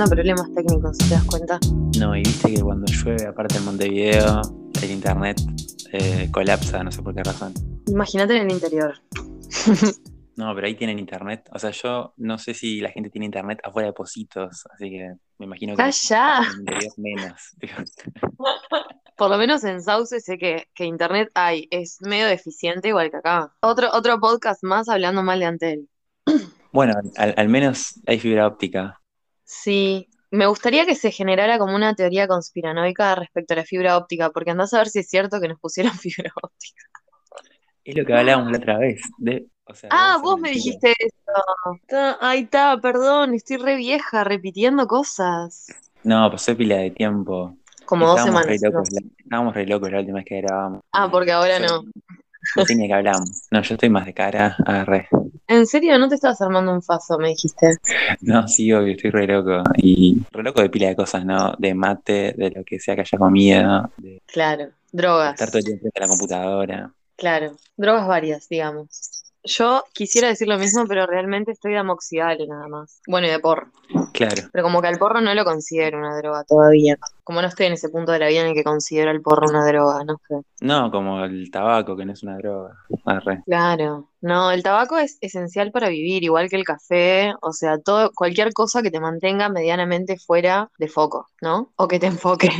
teniendo problemas técnicos, ¿te das cuenta? No, y viste que cuando llueve, aparte en Montevideo, el internet eh, colapsa, no sé por qué razón. Imagínate en el interior. No, pero ahí tienen internet. O sea, yo no sé si la gente tiene internet afuera de Positos, así que me imagino que ¡Calla! menos. Por lo menos en Sauce sé que, que internet hay, es medio deficiente igual que acá. Otro, otro podcast más hablando mal de Antel. Bueno, al, al menos hay fibra óptica. Sí, me gustaría que se generara como una teoría conspiranoica respecto a la fibra óptica, porque andás a ver si es cierto que nos pusieron fibra óptica. Es lo que hablábamos la otra vez. de- o sea, Ah, vos me mentira. dijiste eso. Ay, está, perdón, estoy re vieja repitiendo cosas. No, pasó pila de tiempo. Como dos Estábamos re semanas. locos, no. la- estábamos re locos la última vez que grabamos. Ah, porque ahora no. Ni de qué hablamos. No, yo estoy más de cara a re. ¿En serio no te estabas armando un faso, me dijiste? No, sí, obvio, estoy re loco. Y re loco de pila de cosas, ¿no? De mate, de lo que sea que haya comido, de Claro, drogas. estar todo el tiempo frente a la computadora. Claro, drogas varias, digamos. Yo quisiera decir lo mismo, pero realmente estoy de amoxidable nada más. Bueno, y de porro. Claro. Pero como que al porro no lo considero una droga todavía. Como no estoy en ese punto de la vida en el que considero el porro una droga, no sé. No, como el tabaco, que no es una droga. Arre. Claro. No, el tabaco es esencial para vivir, igual que el café, o sea, todo, cualquier cosa que te mantenga medianamente fuera de foco, ¿no? O que te enfoque.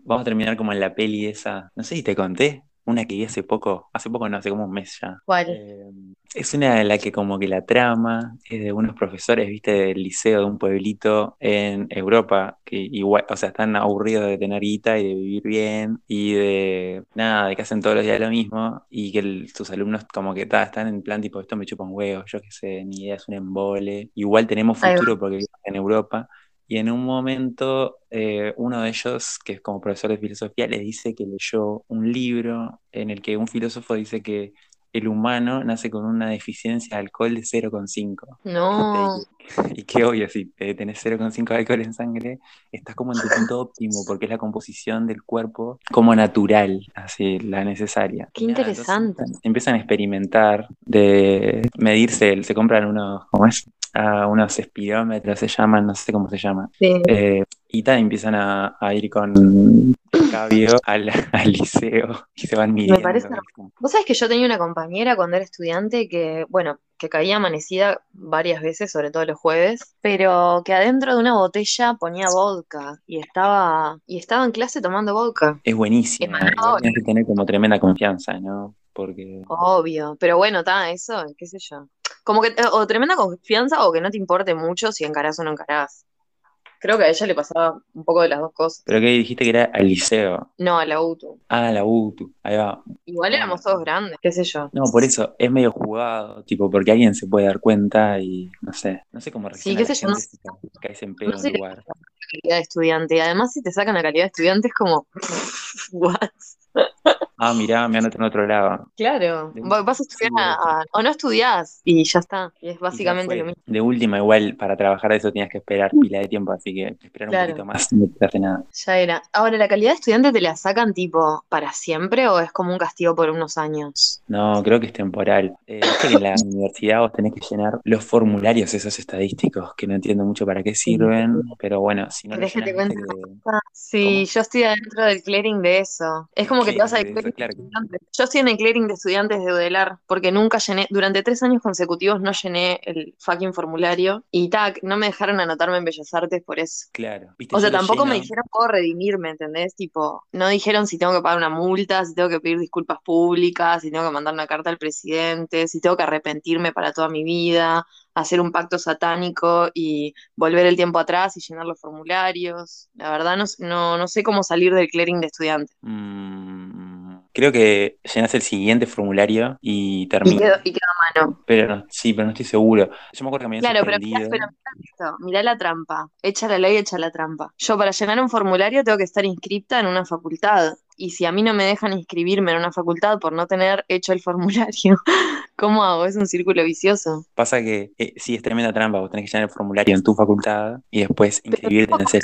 Vamos a terminar como en la peli esa. No sé si te conté. Una que vi hace poco. Hace poco no, hace como un mes ya. ¿Cuál? Eh, es una de la que como que la trama es de unos profesores, viste, del liceo de un pueblito en Europa, que igual, o sea, están aburridos de tener guita y de vivir bien y de nada, de que hacen todos los días lo mismo y que el- sus alumnos como que ta, están en plan tipo, esto me chupa un huevo, yo qué sé, ni idea, es un embole. Igual tenemos futuro porque vivimos en Europa. Y en un momento, eh, uno de ellos, que es como profesor de filosofía, le dice que leyó un libro en el que un filósofo dice que el humano nace con una deficiencia de alcohol de 0,5. No. Y que obvio, si eh, tenés 0,5 de alcohol en sangre, estás como en tu punto óptimo, porque es la composición del cuerpo como natural, así, la necesaria. Qué Y nada, interesante. empiezan- Empiezan a experimentar, de medirse, se compran unos, ¿cómo es? Ah, unos espirómetros, se llaman, no sé cómo se llaman. Sí. Eh, y tal, empiezan a, a ir con cabio al, al liceo y se van midiendo. parece es como- Vos sabés que yo tenía una compañera cuando era estudiante que, bueno, que caía amanecida varias veces, sobre todo los jueves, pero que adentro de una botella ponía vodka y estaba, y estaba en clase tomando vodka. Es buenísimo. Igual Tienes que tener como tremenda confianza, ¿no? Porque Obvio, pero bueno, está, eso, qué sé yo. Como que, eh, o tremenda confianza o que no te importe mucho si encarás o no encarás. Creo que a ella le pasaba un poco de las dos cosas. ¿Pero qué dijiste que era al liceo? No, a la UTU. Ah, la UTU. Ahí va. Igual éramos todos grandes, qué sé yo. No, por eso es medio jugado, tipo, porque alguien se puede dar cuenta y no sé. No sé cómo reacciona qué la sé yo, no si caes en pedo No en qué lugar. calidad de estudiante. Y además, si te sacan la calidad de estudiante, es como, what? Ah, mirá, me anoto en otro lado. Claro, vas a estudiar a- o no estudiás y ya está. Y es básicamente lo mismo. De última, igual, para trabajar eso tenías que esperar pila de tiempo, así que esperar un poquito más no te hace nada. Ya era. Ahora, ¿la calidad de estudiante te la sacan tipo para siempre o es como un castigo por unos años? No, creo que es temporal. Eh, viste que en la universidad vos tenés que llenar los formularios esos estadísticos, que no entiendo mucho para qué sirven, pero bueno, si no lo ¿Querés que Sí, ¿Cómo? yo estoy adentro del clearing de eso. Es como que te vas a Clearing claro. Yo estoy en el clearing de estudiantes de UDELAR porque nunca llené, durante tres años consecutivos no llené el fucking formulario y tac, no me dejaron anotarme en Bellas Artes por eso. Claro. Viste, O sea, tampoco me dijeron puedo redimirme, ¿entendés? Tipo, no dijeron si tengo que pagar una multa, si tengo que pedir disculpas públicas, si tengo que mandar una carta al presidente, si tengo que arrepentirme para toda mi vida, hacer un pacto satánico y volver el tiempo atrás y llenar los formularios. La verdad no, no, no sé cómo salir del clearing de estudiantes. Mm, creo que llenas el siguiente formulario y Y termina. y quedo a mano. Pero no, sí, pero no estoy seguro. Yo me acuerdo que me Claro, pero mirá, pero mirá esto, mirá la trampa. Echa la ley, echa la trampa. Yo para llenar un formulario tengo que estar inscripta en una facultad. Y si a mí no me dejan inscribirme en una facultad por no tener hecho el formulario ¿Cómo hago? Es un círculo vicioso. Pasa que eh, sí, es tremenda trampa, vos tenés que llenar el formulario en tu facultad y después inscribirte en el, el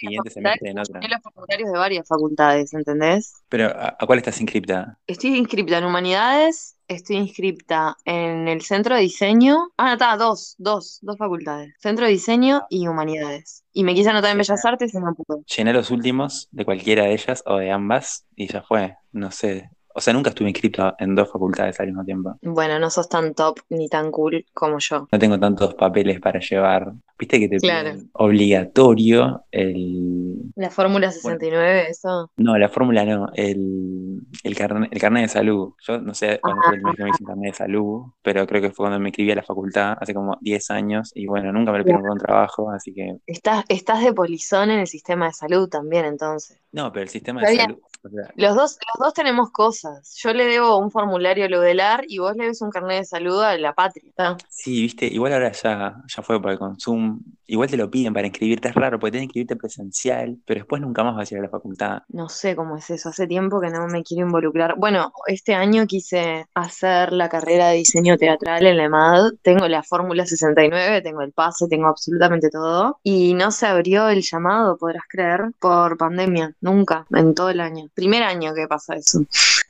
siguiente semestre en otra. los formularios de varias facultades, ¿entendés? Pero ¿a, a cuál estás inscripta? Estoy inscripta en Humanidades, estoy inscripta en el Centro de Diseño. Ah, no, está, dos, dos, dos facultades. Centro de Diseño y Humanidades. Y me quise anotar en Bellas Artes y no pude. Llené los últimos de cualquiera de ellas o de ambas y ya fue, no sé. O sea, nunca estuve inscrito en dos facultades al mismo tiempo. Bueno, no sos tan top ni tan cool como yo. No tengo tantos papeles para llevar. Viste que te Claro. piden obligatorio el... La Fórmula Bueno, 69, eso. no, la fórmula no, el, el, carne- el carnet de salud. Yo no sé cuándo fue el primer que me hice carnet de salud, pero creo que fue cuando me inscribí a la facultad, hace como 10 años, y bueno, nunca me lo pidieron por un trabajo, así que... Estás, estás de polizón en el sistema de salud también, entonces. No, pero el sistema de salud... o sea, Los dos, los dos tenemos cosas. Yo le debo un formulario a Ludelar y vos le debes un carnet de salud a la patria. ¿tá? Sí, viste, igual ahora ya, ya fue por el consumo. Igual te lo piden para inscribirte, es raro, porque tienes que inscribirte presencial, pero después nunca más vas a ir a la facultad. No sé cómo es eso. Hace tiempo que no me quiero involucrar. Bueno, este año quise hacer la carrera de diseño teatral en la EMAD. Tengo la fórmula 69, tengo el pase, tengo absolutamente todo. Y no se abrió el llamado, podrás creer, por pandemia. Nunca, en todo el año. Primer año que pasa eso.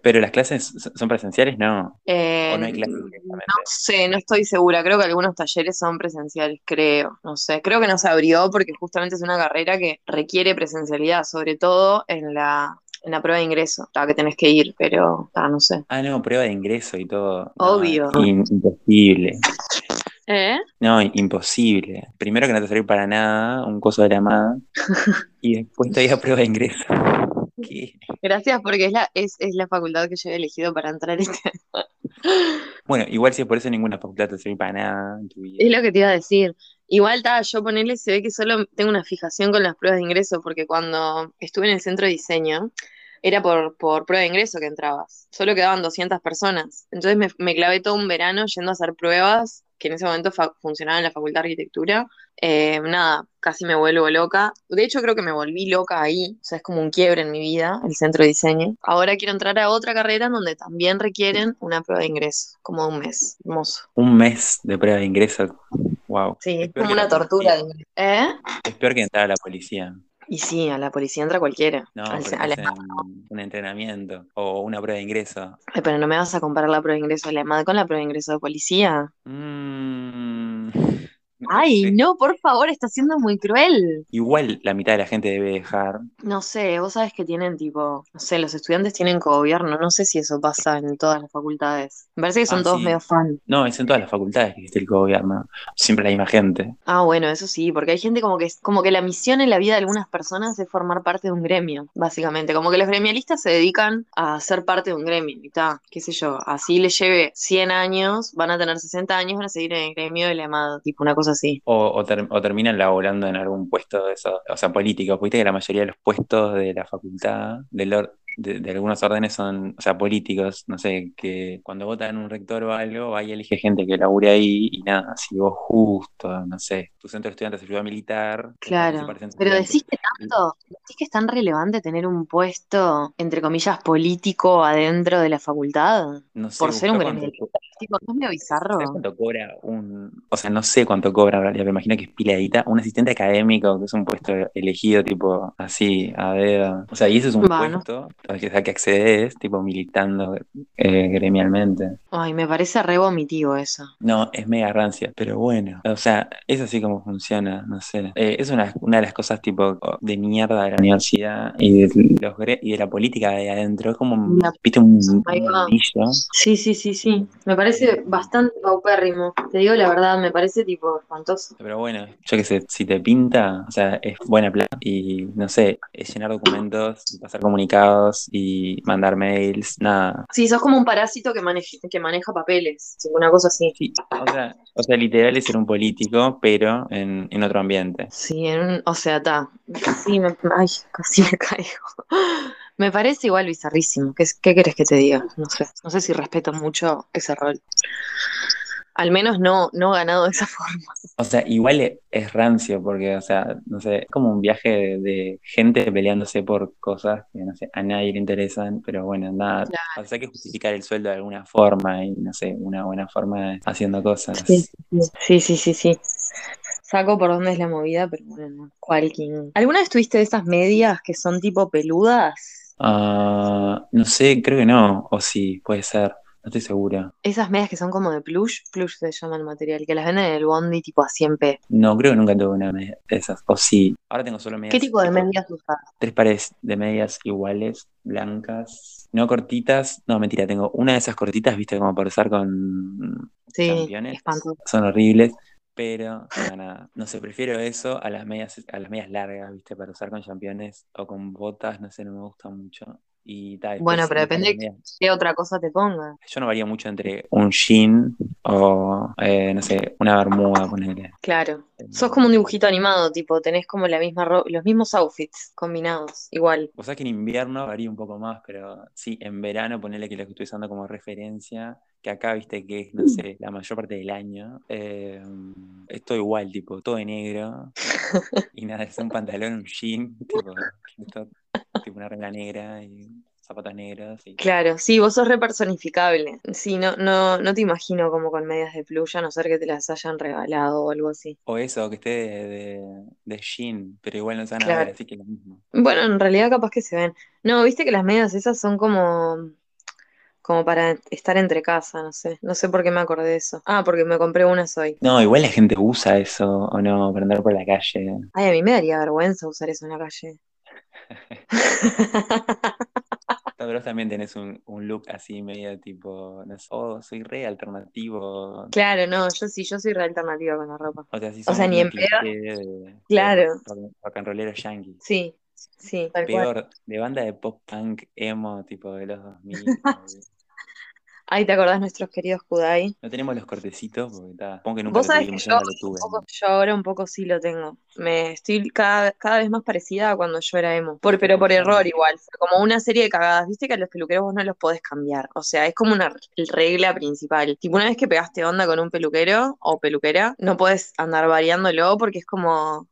Pero las clases son presenciales, no. Eh, O no hay clases no sé, no estoy segura. Creo que algunos talleres son presenciales, creo. No sé. Creo que no se abrió porque justamente es una carrera que requiere presencialidad, sobre todo en la, en la prueba de ingreso. La que tenés que ir, pero ah, no sé. Ah, no, prueba de ingreso y todo. No, Obvio. in- imposible. ¿Eh? No, imposible. Primero que no te sirve para nada, un coso de la amada, y después todavía prueba de ingreso. Gracias porque es la, es, es la facultad que yo he elegido para entrar este año. Bueno, igual si es por eso ninguna facultad te sirve para nada en tu vida. Es lo que te iba a decir. Igual, ta, yo ponerle, se ve que solo tengo una fijación con las pruebas de ingreso, porque cuando estuve en el centro de diseño, era por, por prueba de ingreso que entrabas. Solo quedaban 200 personas. Entonces me, me clavé todo un verano yendo a hacer pruebas, que en ese momento funcionaba en la Facultad de Arquitectura. Eh, nada, casi me vuelvo loca. De hecho, creo que me volví loca ahí. O sea, es como un quiebre en mi vida, el centro de diseño. Ahora quiero entrar a otra carrera en donde también requieren una prueba de ingreso, como un mes. Hermoso. Un mes de prueba de ingreso. Wow. Sí, es como una tortura de. ¿Eh? Es peor que entrar a la policía. Y sí, a la policía entra cualquiera. No, Al- a la- un entrenamiento o una prueba de ingreso. Ay, pero no me vas a comparar la prueba de ingreso de la EMAD con la prueba de ingreso de policía. Mm, Ay, sé. no, por favor, está siendo muy cruel. Igual la mitad de la gente debe dejar. No sé, vos sabés que tienen tipo, no sé, los estudiantes tienen cogobierno, no sé si eso pasa en todas las facultades. Me parece que son Ah, todos sí. medio fan. No, es en todas las facultades que existe el gobierno. Siempre la misma gente. Ah, bueno, eso sí, porque hay gente como que, como que la misión en la vida de algunas personas es formar parte de un gremio, básicamente. Como que los gremialistas se dedican a ser parte de un gremio, y ta, qué sé yo, así les lleve 100 años, van a tener 60 años, van a seguir en el gremio de la EMAD, tipo una cosa así. O, o, ter- o terminan laborando en algún puesto de esos, o sea, políticos. Viste que la mayoría de los puestos de la facultad, del de, de algunos órdenes son, o sea, políticos. No sé, que cuando votan un rector o algo, ahí elige gente que labure ahí y nada, si vos justo, no sé, tu centro de estudiantes ayuda militar, Claro, pero decís que tanto, decís que es tan relevante tener un puesto, entre comillas, político adentro de la facultad, No sé, por ser un gremialista. Tipo, ¿no es medio bizarro? ¿sabés cuánto cobra un, o sea, no sé cuánto cobra en realidad, me imagino que es piladita, un asistente académico, que es un puesto elegido tipo así, a dedo. O sea, y eso es un Va, puesto al que accedes, tipo militando eh, gremialmente. Ay, me parece re vomitivo eso. No, es mega rancia, pero bueno, o sea, es así como funciona, no sé. Eh, es una, una de las cosas tipo de mierda de la universidad y de, los, gre- y de la política de adentro, es como, La- viste, un, un. Sí, sí, sí, sí. Me parece bastante paupérrimo. Te digo la verdad, me parece tipo espantoso. Pero bueno, yo qué sé, si te pinta, o sea, es buena plata y no sé, es llenar documentos, pasar comunicados y mandar mails, nada. Sí, sos como un parásito que maneja, que maneja papeles, una cosa así. Sí, o sea, o sea, literal es ser un político, pero en, en otro ambiente. Sí, en un- o sea, está. Me, ay, casi me caigo. Me parece igual bizarrísimo. ¿Qué, qué querés que te diga? No sé. No sé si respeto mucho ese rol. Al menos no, no ganado de esa forma. O sea, igual e- es rancio, porque, o sea, no sé, es como un viaje de, de gente peleándose por cosas que, no sé, a nadie le interesan, pero bueno, nada, o sea, hay que justificar el sueldo de alguna forma y, no sé, una buena forma de- haciendo cosas. Sí, sí, sí, sí, sí. Saco por dónde es la movida, pero bueno, no. Cualquier. ¿Alguna vez tuviste de esas medias que son tipo peludas? Ah, no sé, creo que no, o sí, puede ser, no estoy segura. Esas medias que son como de plush, plush se llama el material, que las venden en el Bondi tipo a 100 p. No, creo que nunca tuve una media de esas, o sí. Ahora tengo solo medias. ¿Qué tipo de medias usas? tres pares de medias iguales, blancas, no cortitas, no, mentira, tengo una de esas cortitas, viste, como para usar con Sí, espantoso. son horribles, pero no, nada, no sé, prefiero eso a las medias, a las medias largas, viste, para usar con championes o con botas, no sé, no me gusta mucho. Y Bueno, pero de depende medias. qué otra cosa te pongas. Yo no varía mucho entre un jean o, eh, no sé, una bermuda, ponerle. Claro. Sos como un dibujito animado, tipo, tenés como la misma ro- los mismos outfits combinados, igual. O sea que en invierno varía un poco más, pero sí, en verano ponele que lo que estoy usando como referencia, que acá viste que es, no sé, la mayor parte del año, eh, es todo igual, tipo, todo de negro, y nada, es un pantalón, un jean, tipo, esto, tipo una regla negra y zapatos negros. Y... Claro, sí, vos sos re personificable. Sí, no, no, no te imagino como con medias de plush, a no ser que te las hayan regalado o algo así. O eso, que esté de, de, de jean, pero igual no se van a ver, Claro. así que lo mismo. Bueno, en realidad capaz que se ven. No, viste que las medias esas son como, como para estar entre casa, no sé. No sé por qué me acordé de eso. Ah, porque me compré unas hoy. No, igual la gente usa eso, o no, para andar por la calle. Ay, a mí me daría vergüenza usar eso en la calle. Vos también tenés un, un look así medio tipo, no sé, oh, soy re alternativo. Claro, no, yo sí, yo soy re alternativa con la ropa. O sea, si O sea, ni en cliché de, Claro. rock, rock and rollero yankee. Sí, sí, tal cual. Peor, de banda de pop punk emo, tipo de los 2000. Ay, ¿te acordás nuestros queridos Kudai? no tenemos los cortecitos porque está, supongo que nunca Vos lo sabés que yo nunca lo tuve. poco- yo ahora un poco sí lo tengo. Me estoy cada, cada vez más parecida a cuando yo era emo. Por, pero por error igual. Fue como una serie de cagadas. Viste que a los peluqueros vos no los podés cambiar. O sea, es como una regla principal. Tipo, una vez que pegaste onda con un peluquero o peluquera, no podés andar variándolo porque es como,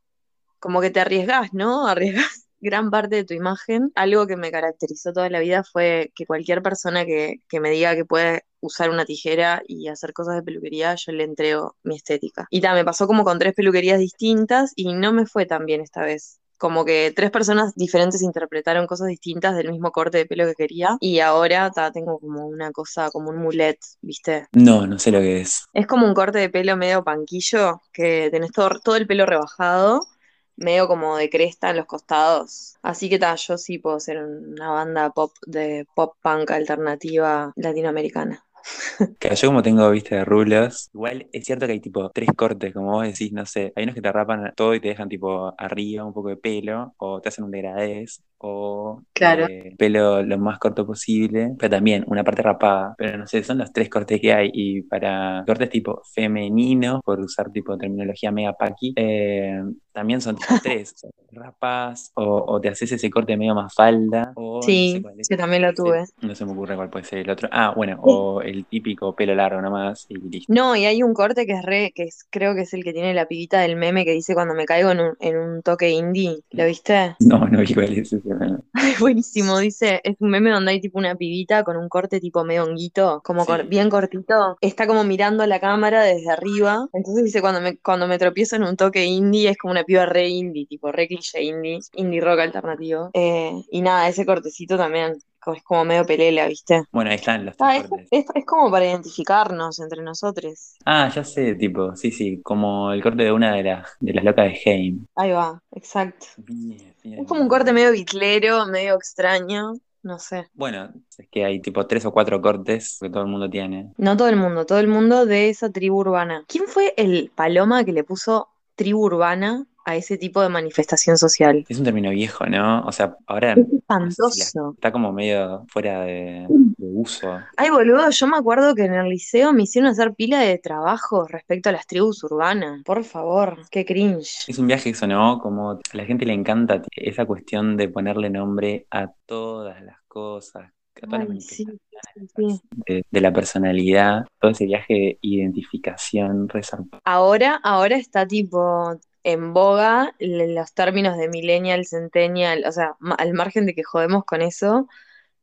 como que te arriesgás, ¿no? Arriesgás gran parte de tu imagen. Algo que me caracterizó toda la vida fue que cualquier persona que, que me diga que puede usar una tijera y hacer cosas de peluquería, yo le entrego mi estética. Y ta, me pasó como con tres peluquerías distintas y no me fue tan bien esta vez. Como que tres personas diferentes interpretaron cosas distintas del mismo corte de pelo que quería y ahora ta, tengo como una cosa, como un mulet, ¿viste? No, no sé lo que es. Es como un corte de pelo medio panquillo, que tenés todo, todo el pelo rebajado, medio como de cresta en los costados. Así que ta, yo sí puedo ser una banda pop de pop punk alternativa latinoamericana. Que yo como tengo, viste, de rulos, igual es cierto que hay tipo tres cortes, como vos decís, no sé, hay unos que te rapan todo y te dejan tipo arriba un poco de pelo, o te hacen un degradés, o Claro. eh, pelo lo más corto posible, pero también una parte rapada, pero no sé, son los tres cortes que hay, y para cortes tipo femeninos, por usar tipo terminología mega paqui, eh, también son tipo tres, o sea, o, o te haces ese corte medio más falda, o no sé Sí, es. que también lo No tuve. no se me ocurre cuál puede ser el otro. Ah, bueno, o el típico pelo largo nomás y listo. No, y hay un corte que es re, que es, creo que es el que tiene la pibita del meme que dice cuando me caigo en un, en un toque indie. ¿Lo viste? No, no vi cuál es ese. no. Es buenísimo, dice, es un meme donde hay tipo una pibita con un corte tipo medio honguito, como cor- bien cortito, está como mirando a la cámara desde arriba, entonces dice cuando me, cuando me tropiezo en un toque indie es como una piba re indie, tipo re cliché indie, indie rock alternativo. Eh, y nada, ese cortecito también es como medio pelela, ¿viste? Bueno, ahí están los Ah, es, es, es como para identificarnos entre nosotros. Ah, ya sé, tipo, sí, sí, como el corte de una de las, de las locas de Heim. Ahí va, exacto. Bien, bien. Es como un corte medio bitlero, medio extraño, no sé. Bueno, es que hay tipo tres o cuatro cortes que todo el mundo tiene. No todo el mundo, todo el mundo de esa tribu urbana. ¿Quién fue el paloma que le puso tribu urbana a ese tipo de manifestación social? Es un término viejo, ¿no? O sea, ahora Es espantoso. está como medio fuera de, de uso. Ay, boludo, yo me acuerdo que en el liceo me hicieron hacer pila de trabajo respecto a las tribus urbanas. Por favor, qué cringe. Es un viaje eso, ¿no? Como a la gente le encanta esa cuestión de ponerle nombre a todas las cosas todas las de, de, la personalidad, todo ese viaje de identificación resaltado. Ahora, ahora está tipo en boga los términos de millennial, centennial, o sea, al margen de que jodemos con eso,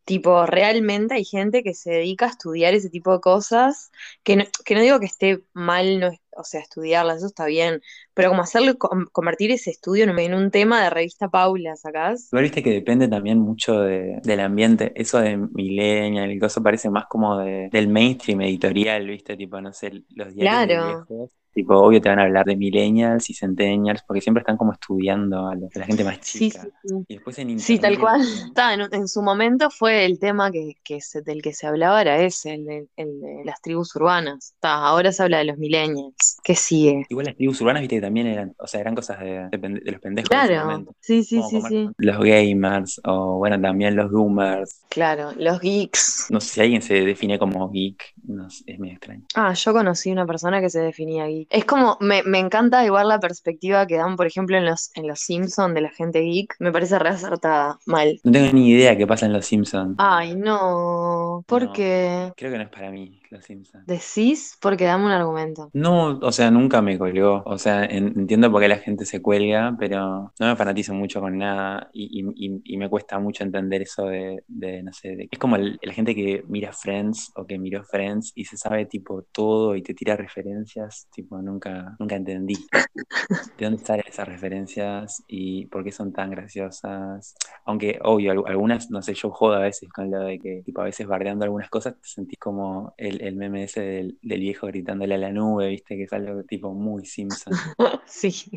Tipo, realmente hay gente que se dedica a estudiar ese tipo de cosas, que no, que no digo que esté mal, no, o sea, estudiarlas, eso está bien, pero como hacerlo, convertir ese estudio en, un tema de revista Paula, ¿sacás? Igual viste que depende también mucho del ambiente, eso de millennial y cosas parece más como de, del mainstream editorial, viste, tipo, no sé, los diarios claro. viejos Tipo, obvio te van a hablar de millennials y centennials, porque siempre están como estudiando a, la gente más chica. Sí, sí, Y después en Sí, tal cual. en, su momento fue el tema que, que del que se hablaba, era ese, el de, las tribus urbanas. ahora se habla de los millennials. ¿Qué sigue? Igual las tribus urbanas, viste que también eran, o sea, eran cosas de, los pendejos. Claro, sí, sí, sí, sí. Los gamers, o bueno, también los boomers. Claro, los geeks. No sé si alguien se define como geek, no es muy extraño. Ah, yo conocí una persona que se definía geek. Es como, me, me, encanta igual la perspectiva que dan, por ejemplo, en los, en los Simpsons de la gente geek. Me parece re acertada, mal. No tengo ni idea qué pasa en los Simpsons. Ay, no. ¿Por qué? Creo que no es para mí, los Simpsons. ¿Decís? Porque dame un argumento. No, o sea, nunca me colgó. O sea, entiendo por qué la gente se cuelga, pero no me fanatizo mucho con nada y, y, me cuesta mucho entender eso de, de no sé, de, es como la gente que mira Friends o que miró Friends y se sabe tipo todo y te tira referencias, tipo nunca, nunca entendí de dónde salen esas referencias y por qué son tan graciosas. Aunque, obvio, algunas, no sé, yo jodo a veces con lo de que, tipo, a veces bardeando algunas cosas, te sentís como el, el meme ese del, viejo gritándole a la nube, viste, que es algo tipo muy Simpson. sí.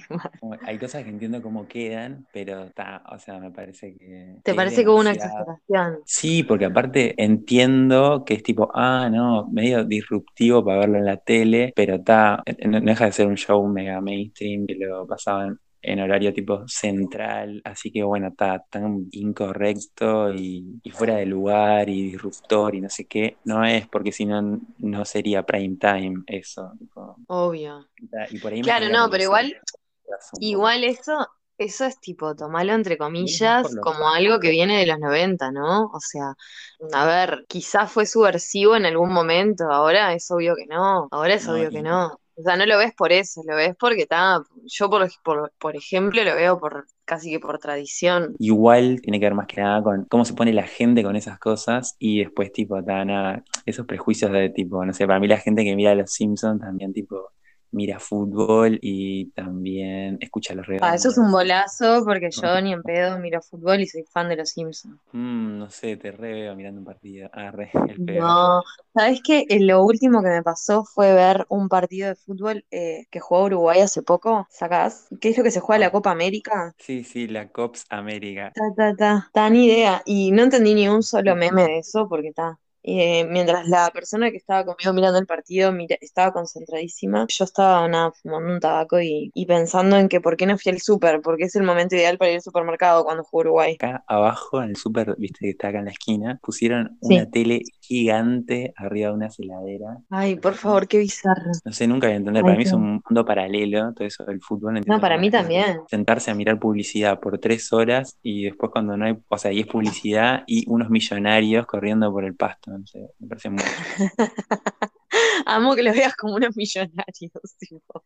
hay cosas que entiendo cómo quedan, pero está, o sea, me parece que. ¿Te parece como una exageración? Sí, porque aparte entiendo que es tipo, ah, no, medio disruptivo para verlo en la tele, pero está, no, deja de ser un show mega mainstream que lo pasaban en horario tipo central, así que bueno, está tan incorrecto y, fuera de lugar y disruptor y no sé qué, no es porque si no, no sería prime time eso. Obvio. claro, no, pero igual, igual eso, eso es tipo, tomarlo entre comillas como algo que viene de los 90, ¿no? O sea, a ver, quizás fue subversivo en algún momento, ahora es obvio que no, ahora es obvio que no. O sea, no lo ves por eso, lo ves porque está, yo por, por, ejemplo lo veo por casi que por tradición. Igual tiene que ver más que nada con cómo se pone la gente con esas cosas y después tipo, nada, esos prejuicios de tipo, no sé, para mí la gente que mira Los Simpsons también tipo mira fútbol y también escucha los redes. Ah, eso es un bolazo porque yo ni en pedo miro fútbol y soy fan de los Simpsons. Mm, no sé, te re veo mirando un partido. Ah, re, el pedo. No, ¿sabes qué? Eh, lo último que me pasó fue ver un partido de fútbol eh, que jugó Uruguay hace poco, ¿sacás? ¿Qué es lo que se juega la Copa América? Sí, sí, la Cops América. Ta, ta, ta, ta, ni idea. Y no entendí ni un solo meme de eso porque está eh, mientras la persona que estaba conmigo mirando el partido estaba concentradísima, yo estaba nada, fumando un tabaco y, pensando en que por qué no fui al súper, porque es el momento ideal para ir al supermercado cuando juego Uruguay. Acá abajo, en el súper, viste que está acá en la esquina, pusieron una tele gigante arriba de una heladera. Ay, por favor, qué bizarro. No sé, nunca voy a entender. para mí es un mundo paralelo, todo eso del fútbol. No, para mí también. Sentarse a mirar publicidad por tres horas y después cuando no hay, o sea, y es publicidad y unos millonarios corriendo por el pasto me parece mucho. Amo que los veas como unos millonarios.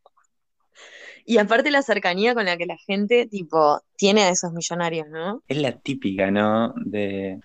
Y aparte la cercanía con la que la gente, tipo, tiene a esos millonarios, ¿no? Es la típica, ¿no? De,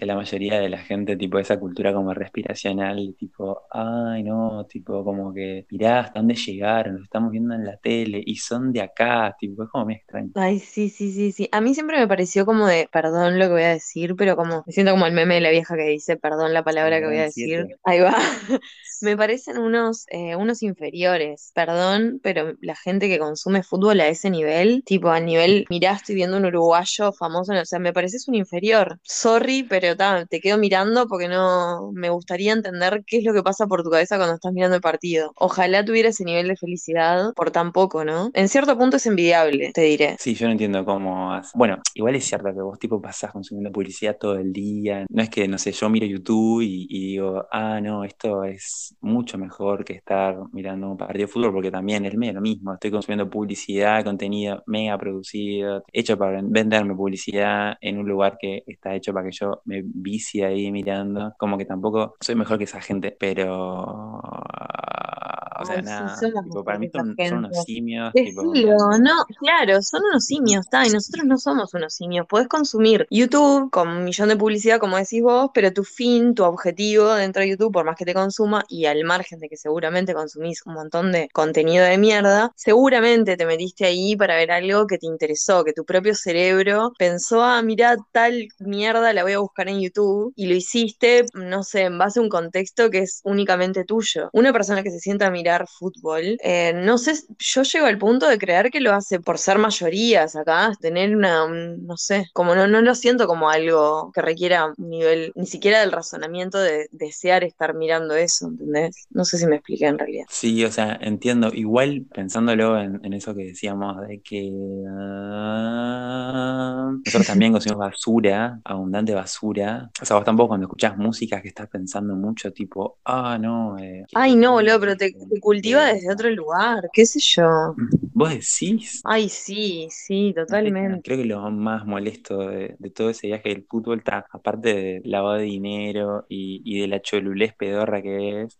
la mayoría de la gente, tipo, esa cultura como respiracional, tipo, ay, no, tipo, como que, mirá hasta dónde llegaron, los estamos viendo en la tele y son de acá, tipo, es como muy extraño. Ay, sí, sí, sí, sí. A mí siempre me pareció como de, perdón lo que voy a decir, pero como, me siento como el meme de la vieja que dice, perdón la palabra que voy a decir. Ahí va. me parecen unos, eh, unos inferiores, perdón, pero la gente que consume fútbol a ese nivel, tipo a nivel, mirá, estoy viendo un uruguayo famoso, o sea, me pareces un inferior. Sorry, pero te quedo mirando porque no me gustaría entender qué es lo que pasa por tu cabeza cuando estás mirando el partido. Ojalá tuviera ese nivel de felicidad por tan poco, ¿no? En cierto punto es envidiable, te diré. Sí, yo no entiendo cómo. Bueno, igual es cierto que vos tipo pasás consumiendo publicidad todo el día. No es que, no sé, yo miro YouTube y, y digo, ah, no, esto es mucho mejor que estar mirando un partido de fútbol porque también es medio lo mismo. Estoy consumiendo publicidad, contenido mega producido, hecho para venderme publicidad en un lugar que está hecho para que yo me vicie ahí mirando. Como que tampoco soy mejor que esa gente, pero o sea, nada, para mí son, unos simios. no, claro, son unos simios, está, y nosotros no somos unos simios. Podés consumir YouTube con un millón de publicidad, como decís vos, pero tu fin, tu objetivo dentro de YouTube, por más que te consuma, y al margen de que seguramente consumís un montón de contenido de mierda, seguramente te metiste ahí para ver algo que te interesó, que tu propio cerebro pensó, ah, mira, tal mierda la voy a buscar en YouTube, y lo hiciste, no sé, en base a un contexto que es únicamente tuyo. Una persona que se sienta a mirar fútbol, eh, no sé, yo llego al punto de creer que lo hace por ser mayorías acá, tener una, no sé, como no, no lo siento como algo que requiera un nivel, ni siquiera del razonamiento de desear estar mirando eso, ¿entendés? No sé si me expliqué en realidad. Sí, o sea, entiendo, igual pensándolo en, eso que decíamos de que ah, nosotros también consumimos basura, abundante basura, o sea, vos tampoco cuando escuchás música que estás pensando mucho, tipo, ah, no. Eh, Ay, no, boludo, pero te, cultiva desde otro lugar, qué sé yo. ¿Vos decís? Ay, sí, sí, totalmente. Creo que lo más molesto de, todo ese viaje del fútbol está, aparte de lavado de dinero y, y de la cholulez pedorra que es,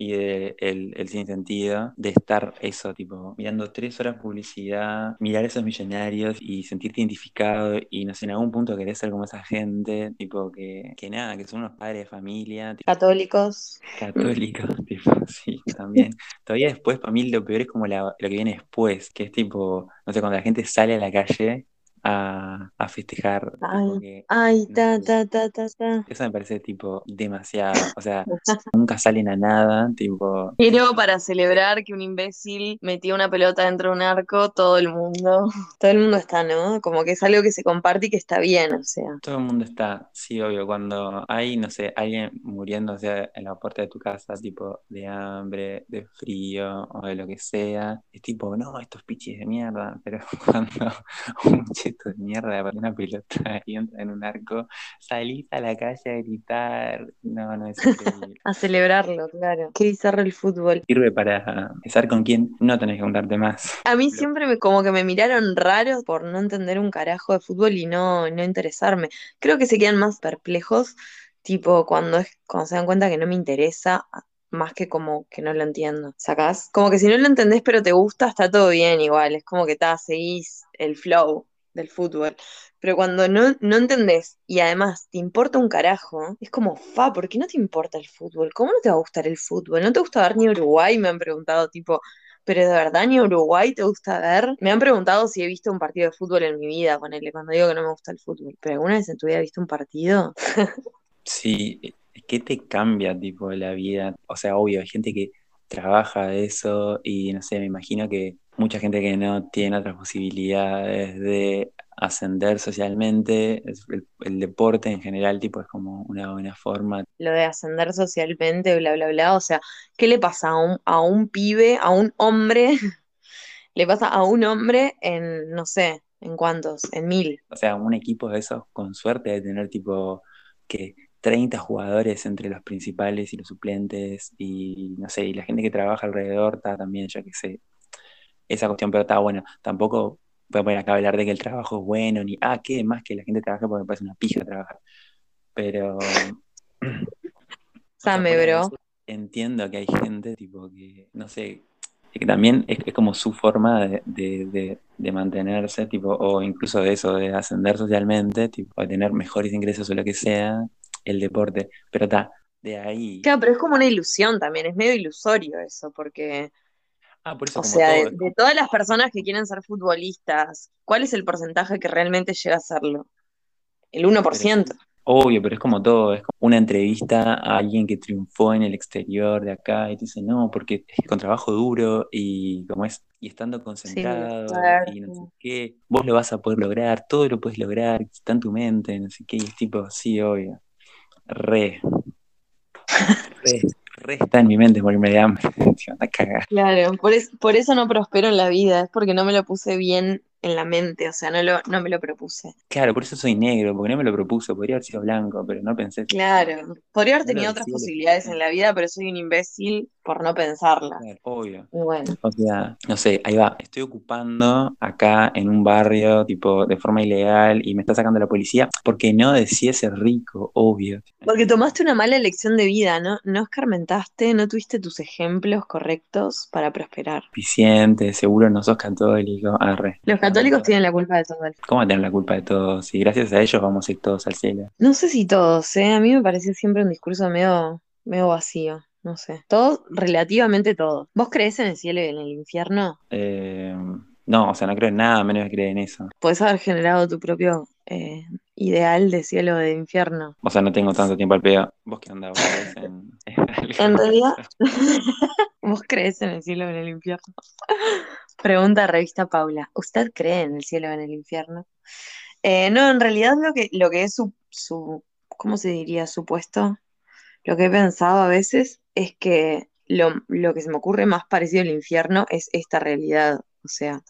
y de el, el sentido de estar eso, tipo, mirando tres horas publicidad, mirar esos millonarios y sentirte identificado y no sé, en algún punto querés ser como esa gente, tipo, que, que nada, que son unos padres de familia. católicos. Católicos, tipo, sí, también. Todavía después, para mí lo peor es como lo que viene después, que es tipo, no sé, cuando la gente sale a la calle a, a festejar. Ay, ay ta, ta, ta, ta, ta. Eso me parece tipo demasiado. O sea, nunca salen a nada, tipo. Pero para celebrar que un imbécil metió una pelota dentro de un arco, todo el mundo, todo el mundo está, ¿no? Como que es algo que se comparte y que está bien, o sea. Todo el mundo está, sí, obvio. Cuando hay, no sé, alguien muriéndose en la puerta de tu casa, tipo de hambre, de frío o de lo que sea, es tipo, no, estos pichis de mierda. Pero cuando un de mierda para una pelota y entra en un arco, salís a la calle a gritar. No, no es increíble. a celebrarlo, claro. Qué bizarro el fútbol. Sirve para estar con quien no tenés que contarte más. A mí siempre me, como que me miraron raro por no entender un carajo de fútbol y no, no interesarme. Creo que se quedan más perplejos, tipo cuando, es, cuando se dan cuenta que no me interesa más que como que no lo entiendo. ¿Sacás? Como que si no lo entendés pero te gusta, está todo bien igual. Es como que te seguís el flow del fútbol. Pero cuando no, no entendés y además te importa un carajo, es como, fa, ¿por qué no te importa el fútbol? ¿Cómo no te va a gustar el fútbol? ¿No te gusta ver ni Uruguay? Me han preguntado, tipo, ¿pero de verdad ni Uruguay te gusta ver? Me han preguntado si he visto un partido de fútbol en mi vida, ponele, cuando digo que no me gusta el fútbol. ¿Pero alguna vez en tu vida visto un partido? sí, ¿qué te cambia, tipo, la vida? O sea, obvio, hay gente que trabaja eso y no sé, me imagino que mucha gente que no tiene otras posibilidades de ascender socialmente, el, deporte en general tipo es como una buena forma. Lo de ascender socialmente, bla, bla, bla, o sea, ¿qué le pasa a un, a un pibe, a un hombre? le pasa a un hombre en, no sé, ¿en cuántos? En mil. O sea, un equipo de esos con suerte de tener tipo que 30 jugadores entre los principales y los suplentes y no sé, y la gente que trabaja alrededor está también, ya que sé, esa cuestión, pero está bueno. Tampoco voy a poner acá a hablar de que el trabajo es bueno, ni, ah, qué más que la gente trabaje porque me parece una pija trabajar. Pero. Same, bro. Entiendo que hay gente, tipo, que, no sé, que también es, como su forma de, mantenerse, tipo, o incluso de eso, de ascender socialmente, tipo, de tener mejores ingresos o lo que sea, el deporte. Pero está, de ahí. Claro, pero es como una ilusión también, es medio ilusorio eso, porque Ah, por eso o sea, de, todas las personas que quieren ser futbolistas, ¿cuál es el porcentaje que realmente llega a serlo? El 1%. obvio, pero es como todo, es como una entrevista a alguien que triunfó en el exterior de acá y te dice, no, porque es con trabajo duro y como es, y estando concentrado y no sé qué, vos lo vas a poder lograr, todo lo puedes lograr, está en tu mente, no sé qué, y es tipo, sí, obvio. Re. Re está en mi mente morirme de hambre. claro, por, por eso no prospero en la vida, es porque no me lo puse bien en la mente, o sea, no, lo, no me lo propuse. Claro, por eso soy negro, porque no me lo propuso, podría haber sido blanco, pero no pensé. Claro, podría haber tenido otras posibilidades en la vida, pero soy un imbécil por no pensarla. obvio. bueno. O sea, no sé, ahí va, estoy ocupando acá en un barrio, tipo, de forma ilegal y me está sacando la policía, porque no decía ser rico, obvio. Porque tomaste una mala elección de vida, ¿no? No escarmentaste, no tuviste tus ejemplos correctos para prosperar. Suficiente, seguro no sos católico, arre. Los católicos tienen la culpa de todo. ¿Cómo tienen la culpa de todo? Si gracias a ellos vamos a ir todos al cielo. No sé si todos, ¿eh? A mí me pareció siempre un discurso medio, medio vacío. No sé. Todos, relativamente todos. ¿Vos crees en el cielo y en el infierno? Eh, no, o sea, no creo en nada menos que creer en eso. Podés haber generado tu propio eh, ideal de cielo o de infierno. O sea, no tengo tanto tiempo al pedo. ¿Vos qué crees en, En realidad, ¿vos crees en el cielo o en el infierno? Pregunta revista Paula. ¿Usted cree en el cielo o en el infierno? Eh, no, en realidad lo que, lo que es su, su, ¿cómo se diría? Supuesto. Lo que he pensado a veces es que lo, lo que se me ocurre más parecido al infierno es esta realidad. O sea,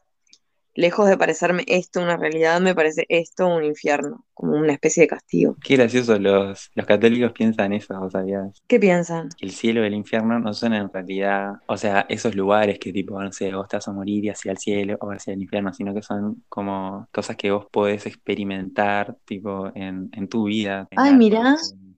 lejos de parecerme esto una realidad, me parece esto un infierno, como una especie de castigo. Qué gracioso, los, los católicos piensan eso, ¿vos sabías? ¿Qué piensan? Que el cielo y el infierno no son en realidad, o sea, esos lugares que tipo, no sé, vos estás a morir y hacia el cielo o hacia el infierno, sino que son como cosas que vos podés experimentar, tipo, en, en tu vida. en Ay, en-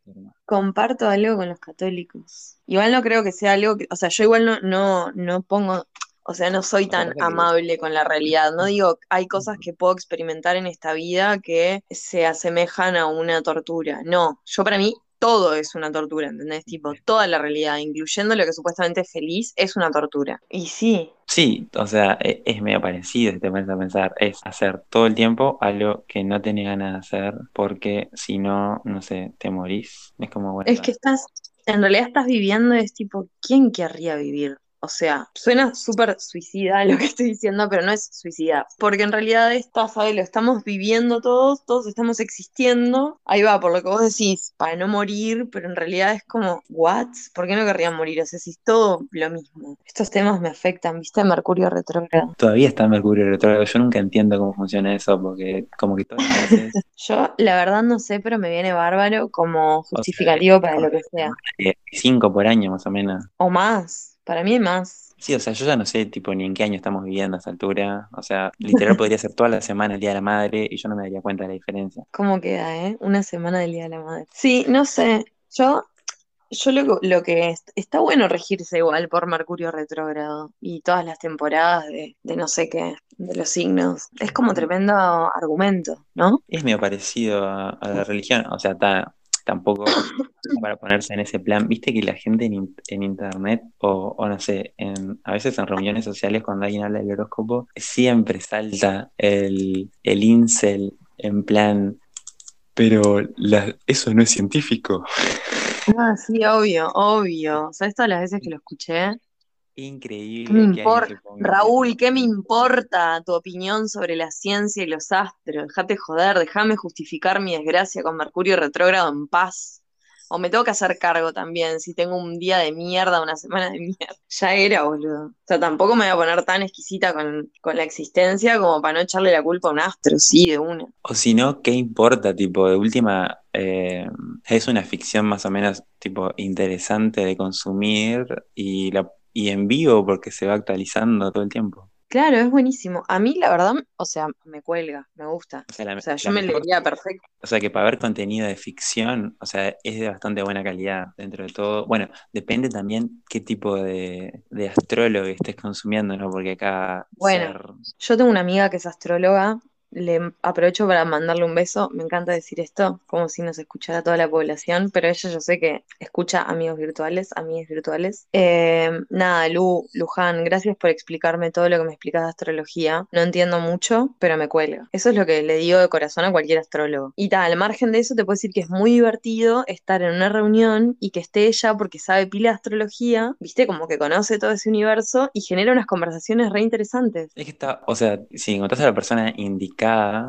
Comparto algo con los católicos. Igual no creo que sea algo que, o sea, yo igual no, no, no pongo, o sea, no soy tan amable con la realidad. No digo, hay cosas que puedo experimentar en esta vida que se asemejan a una tortura. No, yo para mí todo es una tortura, ¿entendés? Tipo, toda la realidad, incluyendo lo que supuestamente es feliz, es una tortura. Y sí, Sí, o sea, e- es, medio parecido si te pones a pensar, es hacer todo el tiempo algo que no tenés ganas de hacer porque si no, no sé, te morís. Es como, bueno, es que estás, en realidad estás viviendo, es tipo, ¿quién querría vivir? O sea, suena súper suicida lo que estoy diciendo, pero no es suicida, porque en realidad está, ¿sabes? Lo estamos viviendo todos, todos estamos existiendo, ahí va, por lo que vos decís, para no morir, pero en realidad es como, ¿what? ¿Por qué no querrían morir? O sea, si es todo lo mismo. Estos temas me afectan, ¿viste? Mercurio retrógrado. todavía está Mercurio retrógrado. Yo nunca entiendo cómo funciona eso porque como que veces Yo, la verdad, no sé, pero me viene bárbaro como justificativo para lo que sea. cinco por año más o menos. O más, para mí hay más. Sí, o sea, yo ya no sé tipo ni en qué año estamos viviendo a esta altura. O sea, literal podría ser toda la semana el Día de la Madre y yo no me daría cuenta de la diferencia. ¿Cómo queda, eh? Una semana del Día de la Madre. Sí, no sé. Yo, yo lo, lo que es, está bueno regirse igual por Mercurio retrógrado y todas las temporadas de, de no sé qué, de los signos. Es como tremendo argumento, ¿no? Es medio parecido a, a la religión, o sea, ta- tampoco para ponerse en ese plan. Viste que la gente en, en internet o, o no sé, en, a veces en reuniones sociales cuando alguien habla del horóscopo, siempre salta el, el incel en plan, pero la- eso no es científico. Ah, sí, obvio, obvio. ¿Sabes todas las veces que lo escuché? Increíble. ¿Qué me que alguien importa? se ponga Raúl, ¿qué me importa tu opinión sobre la ciencia y los astros? Déjate joder, déjame justificar mi desgracia con Mercurio retrógrado en paz. O me tengo que hacer cargo también si tengo un día de mierda, una semana de mierda. Ya era, boludo. O sea, tampoco me voy a poner tan exquisita con, con la existencia como para no echarle la culpa a un astro, sí, de una. O si no, ¿qué importa? Tipo, de última, eh, es una ficción más o menos tipo interesante de consumir y, la, y en vivo porque se va actualizando todo el tiempo. Claro, es buenísimo. A mí, la verdad, o sea, me cuelga, me gusta. O sea, la- O sea, yo me mejor- leería perfecto. O sea, que para ver contenido de ficción, o sea, es de bastante buena calidad dentro de todo. Bueno, depende también qué tipo de, de astrólogo estés consumiendo, ¿no? Porque acá Bueno. ser- Yo tengo una amiga que es astróloga, le aprovecho para mandarle un beso, me encanta decir esto, como si nos escuchara toda la población, pero ella yo sé que escucha amigos virtuales, amigas virtuales. Eh, nada, Lu, Luján, gracias por explicarme todo lo que me explicas de astrología. No entiendo mucho, pero me cuelga. Eso es lo que le digo de corazón a cualquier astrólogo. Y tal, al margen de eso, te puedo decir que es muy divertido estar en una reunión y que esté ella porque sabe pila de astrología, viste, como que conoce todo ese universo y genera unas conversaciones re interesantes. Es que está, o sea, si encontrás a la persona indicada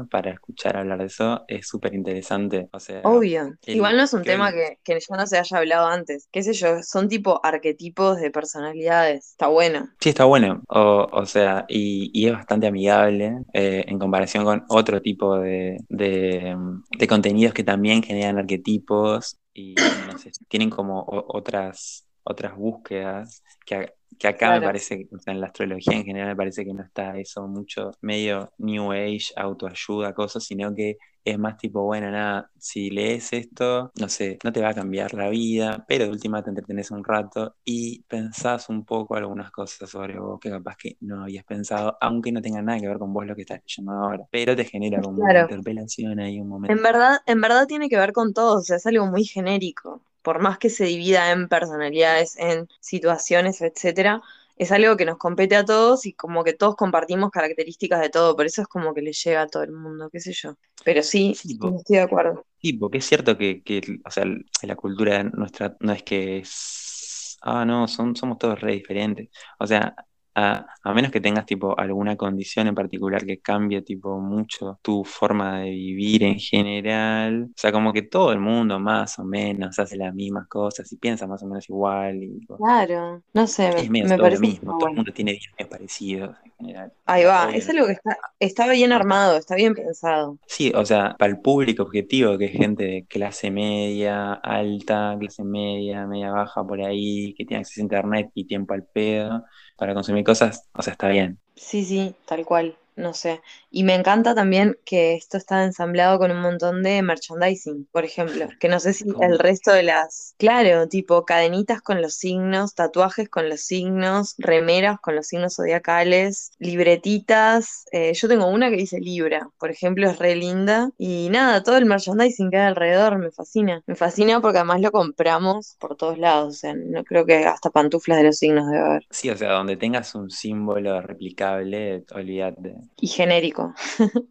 para escuchar hablar de eso, es súper interesante. O sea, Obvio. el- Igual no es un que tema que, que ya no se haya hablado antes. Qué sé yo, son tipo arquetipos de personalidades. Está bueno. Sí, está bueno, o, o sea, y, y es bastante amigable eh, en comparación con otro tipo de, de, de contenidos que también generan arquetipos y no sé, tienen como otras otras búsquedas, que, que acá me parece, o sea, en la astrología en general me parece que no está eso mucho, medio New Age, autoayuda, cosas, sino que es más tipo, bueno, nada, si lees esto, no sé, no te va a cambiar la vida, pero de última te entretenés un rato y pensás un poco algunas cosas sobre vos que capaz que no habías pensado, aunque no tenga nada que ver con vos lo que estás leyendo ahora, pero te genera como una interpelación ahí un momento. En verdad, en verdad tiene que ver con todo, o sea, es algo muy genérico, por más que se divida en personalidades, en situaciones, etcétera, es algo que nos compete a todos y como que todos compartimos características de todo, por eso es como que le llega a todo el mundo, qué sé yo. Pero sí, estoy de acuerdo. Sí, porque es cierto que, que, o sea, la cultura nuestra no es que es, ah, no, son, somos todos re diferentes. O sea, a, menos que tengas tipo alguna condición en particular que cambie tipo mucho tu forma de vivir en general. O sea, como que todo el mundo más o menos hace las mismas cosas y piensa más o menos igual. Y, claro, no sé, es me, parece lo mismo, todo el mundo tiene días parecidos en general. Ahí va, es algo que está, está bien armado, está bien pensado. Sí, o sea, para el público objetivo, que es gente de clase media, alta, clase media, media baja por ahí, que tiene acceso a internet y tiempo al pedo para consumir cosas, o sea, está bien. Sí, sí, tal cual no sé. Y me encanta también que esto está ensamblado con un montón de merchandising, por ejemplo, que no sé si el resto de las, claro, tipo cadenitas con los signos, tatuajes con los signos, remeras con los signos zodiacales, libretitas. Eh, yo tengo una que dice Libra, por ejemplo, es re linda. Y nada, todo el merchandising que hay alrededor me fascina. Me fascina porque además lo compramos por todos lados. O sea, no creo que hasta pantuflas de los signos debe haber. Sí, o sea, donde tengas un símbolo replicable, olvídate. Y genérico.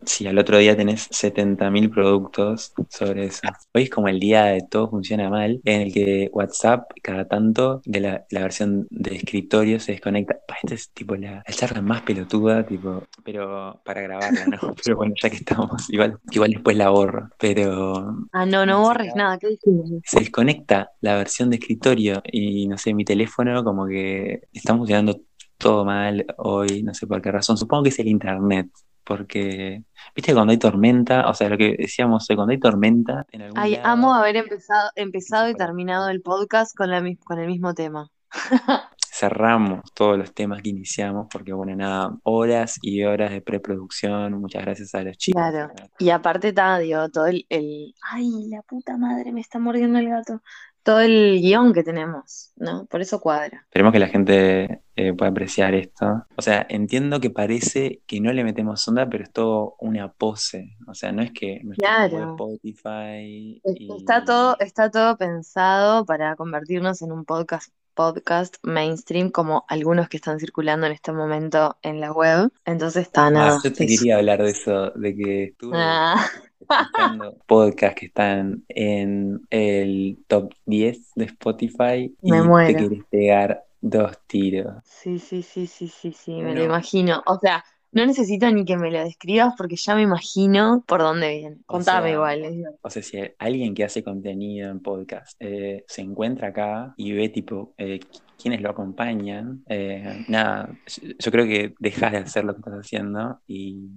Sí, al otro día tenés 70.000 productos sobre eso. Hoy es como el día de todo funciona mal, en el que WhatsApp cada tanto de la, versión de escritorio se desconecta. Esta es tipo la, charla más pelotuda, tipo, pero para grabarla, ¿no? Pero bueno, ya que estamos, igual, igual después la borro. Pero. Ah, no, no borres nada, ¿qué dices? Se desconecta la versión de escritorio y no sé, mi teléfono como que está funcionando todo mal hoy, no sé por qué razón. Supongo que es el internet, porque, viste, cuando hay tormenta, o sea, lo que decíamos, cuando hay tormenta en algún Ay, amo haber empezado, empezado y terminado el podcast con, la, con el mismo tema. Cerramos todos los temas que iniciamos, porque, bueno, nada, horas y horas de preproducción, muchas gracias a los chicos. Claro, y aparte, Tadio, todo el, el... Ay, la puta madre, me está mordiendo el gato todo el guion que tenemos, ¿no? Por eso cuadra. Esperemos que la gente eh, pueda apreciar esto. O sea, entiendo que parece que no le metemos onda, pero es todo una pose. O sea, no es que claro. Spotify. Está, todo, está todo pensado para convertirnos en un podcast podcast mainstream como algunos que están circulando en este momento en la web. Entonces está nada. Ah, yo te quería hablar de eso, de que estuve ah. podcasts que están en el top 10 de Spotify y te quieres pegar dos tiros. Sí, sí, sí, sí, sí, sí, me lo imagino. O sea, no necesito ni que me lo describas porque ya me imagino por dónde viene. Contame igual. O sea, si alguien que hace contenido en podcast eh, se encuentra acá y ve tipo eh, quienes lo acompañan, eh, nada, yo creo que dejas de hacer lo que estás haciendo y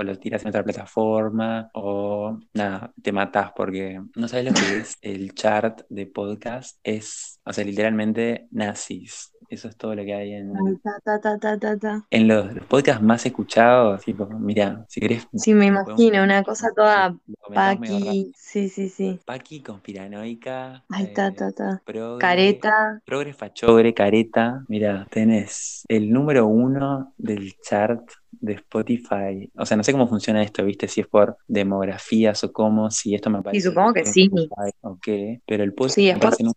o lo tiras en otra plataforma o nada, te matas porque no sabes lo que es el chart de podcast. Es, o sea, literalmente nazis. Eso es todo lo que hay en, en los, podcasts más escuchados. Tipo, mira, si querés. Sí, me imagino, una cosa toda Paqui. Sí, sí, sí. Paqui conspiranoica. Ahí está, está, está. Careta. Progre, fachogre, careta. Mira, tenés el número uno del chart de Spotify. O sea, no sé cómo funciona esto, ¿viste? Si es por demografías o cómo, si esto me aparece. Y supongo que sí. O qué, pero el post sí,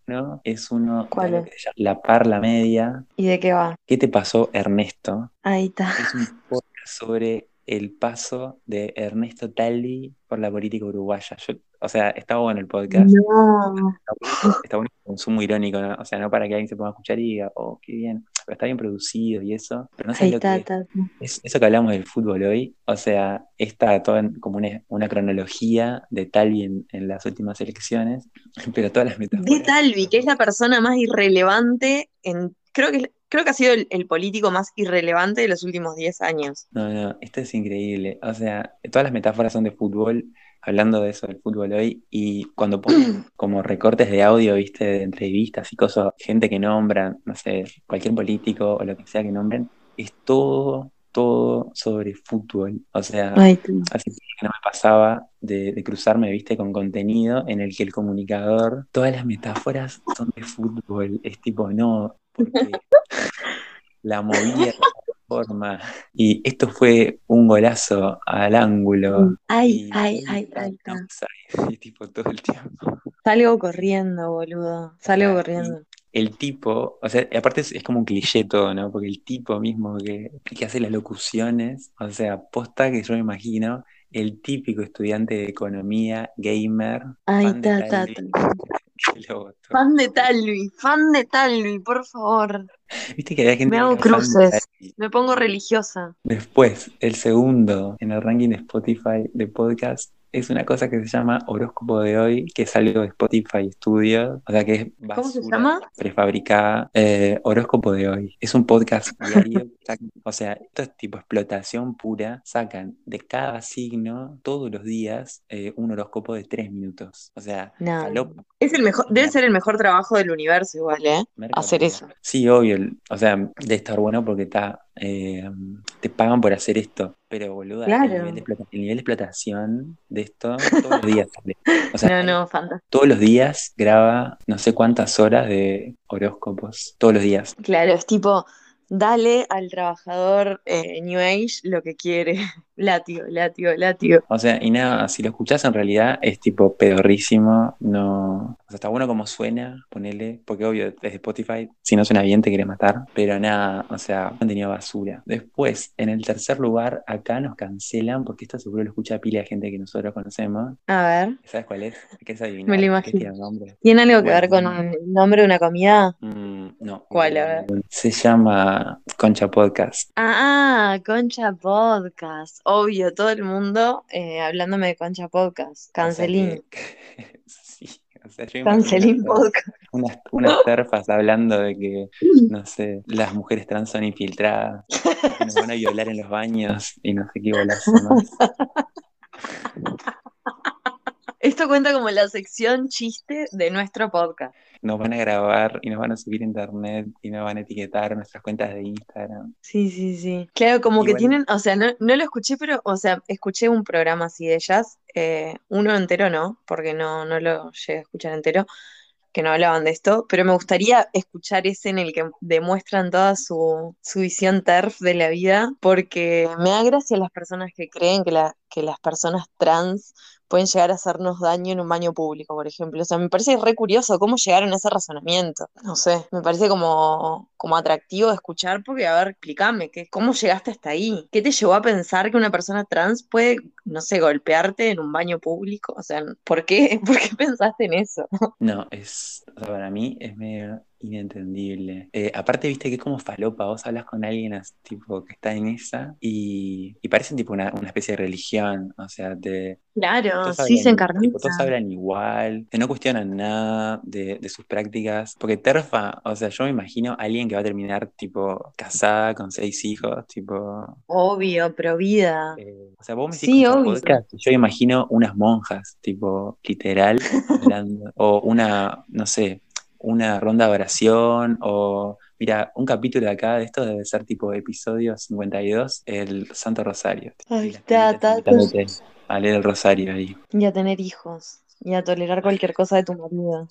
uno es uno ¿Cuál es? La Parla Media. ¿Y de qué va? ¿Qué te pasó, Ernesto? Ahí está. Es un podcast sobre el paso de Ernesto Talli por la política uruguaya. O sea, está bueno el podcast. No. Está bueno, el consumo irónico, o sea, no para que alguien se ponga a escuchar y diga, oh, qué bien, pero está bien producido y eso. Pero no sé lo que es. Eso que hablamos del fútbol hoy, o sea, está todo como una, cronología de Talvi en, las últimas elecciones, pero todas las metáforas. De Talvi, que es la persona más irrelevante en. Creo que creo que ha sido el, político más irrelevante de los últimos 10 años. No, no, esto es increíble. O sea, todas las metáforas son de fútbol, hablando de eso del fútbol hoy, y cuando ponen como recortes de audio, viste, de entrevistas y cosas, gente que nombran, no sé, cualquier político o lo que sea que nombren, es todo todo sobre fútbol. O sea, Ay, así que no me pasaba de, de cruzarme, viste, con contenido en el que el comunicador, todas las metáforas son de fútbol. Es tipo, no, porque la esa forma. Y esto fue un golazo al ángulo. Ay, Y, ay, ay, ay, ay. y tipo todo el tiempo. Salgo corriendo, boludo. Salgo corriendo. el tipo, o sea, aparte es, es como un cliché todo, ¿no? Porque el tipo mismo que, que hace las locuciones, o sea, posta que yo me imagino, el típico estudiante de economía, gamer, Ay, ta, ta. Fan de Talvi, fan de Talvi, por favor. Viste que había gente Me hago cruces. Me pongo religiosa. Después, el segundo en el ranking de Spotify de podcast es una cosa que se llama Horóscopo de hoy, que es algo de Spotify Studios, o sea que es ¿Cómo se basura llama? prefabricada. Eh, Horóscopo de hoy. Es un podcast diario, o sea, esto es tipo explotación pura. Sacan de cada signo todos los días eh, un horóscopo de tres minutos. O sea, No. Es el mejor, debe ser el mejor trabajo del universo igual, ¿eh? Hacer eso. Sí, obvio. O sea, debe estar bueno porque está, eh, te pagan por hacer esto. Pero, boluda, el nivel de explota- el nivel de explotación de esto todos los días. O sea, No, no, fantástico. todos los días graba no sé cuántas horas de horóscopos. Todos los días. Claro, es tipo, dale al trabajador eh, New Age lo que quiere. Látigo, látigo, látigo. O sea, y nada, si lo escuchás en realidad es tipo pedorrísimo, no... O sea, está bueno como suena, ponele, porque obvio, desde Spotify, si no suena bien te querés matar, pero nada, o sea, contenido basura. Después, en el tercer lugar, acá nos cancelan, porque esto seguro lo escucha pila de gente que nosotros conocemos. A ver, ¿Sabes cuál es? ¿Qué es adivinar? me lo ¿Qué imagino. tiene nombre? ¿Tiene algo que ver con el nombre de una comida? mm, no. ¿Cuál? A ver. Se llama Concha Podcast. Ah, Concha Podcast. Obvio, todo el mundo eh, hablándome de Concha Podcast. Cancelín. sí, o sea, Cancelín Podcast. unas, unas terfas hablando de que, no sé, las mujeres trans son infiltradas, que nos van a violar en los baños y no sé qué más. Esto cuenta como la sección chiste de nuestro podcast. Nos van a grabar y nos van a subir a internet y nos van a etiquetar en nuestras cuentas de Instagram. Sí, sí, sí. Claro, como que tienen, o sea, no, no lo escuché, pero, o sea, escuché un programa así de ellas, eh, uno entero no, porque no, no lo llegué a escuchar entero, que no hablaban de esto, pero me gustaría escuchar ese en el que demuestran toda su, su visión TERF de la vida, porque me da gracia las personas que creen que, la, que las personas trans pueden llegar a hacernos daño en un baño público, por ejemplo. O sea, me parece re curioso cómo llegaron a ese razonamiento. No sé, me parece como, como atractivo escuchar, porque, a ver, explícame, ¿qué, ¿cómo llegaste hasta ahí? ¿Qué te llevó a pensar que una persona trans puede, no sé, golpearte en un baño público? O sea, ¿por qué, ¿por qué pensaste en eso? no, es, para mí es medio inentendible. Eh, aparte, viste que es como falopa, vos hablas con alguien así, tipo que está en esa y, y parecen tipo una, una especie de religión, o sea, te, Claro, todos sí se tipo, todos hablan igual, que no cuestionan nada de, de sus prácticas, porque Terfa, o sea, yo me imagino a alguien que va a terminar tipo casada con seis hijos, tipo, Obvio, pro vida. eh, o sea, vos me Sí, obvio. Podcast, yo imagino unas monjas, tipo, literal, hablando, o una, no sé, una ronda de oración, o mira, un capítulo de acá de esto debe ser tipo episodio 52, el Santo Rosario, Ahí está, a leer el rosario ahí. Y a tener hijos. Y a tolerar cualquier cosa de tu marido.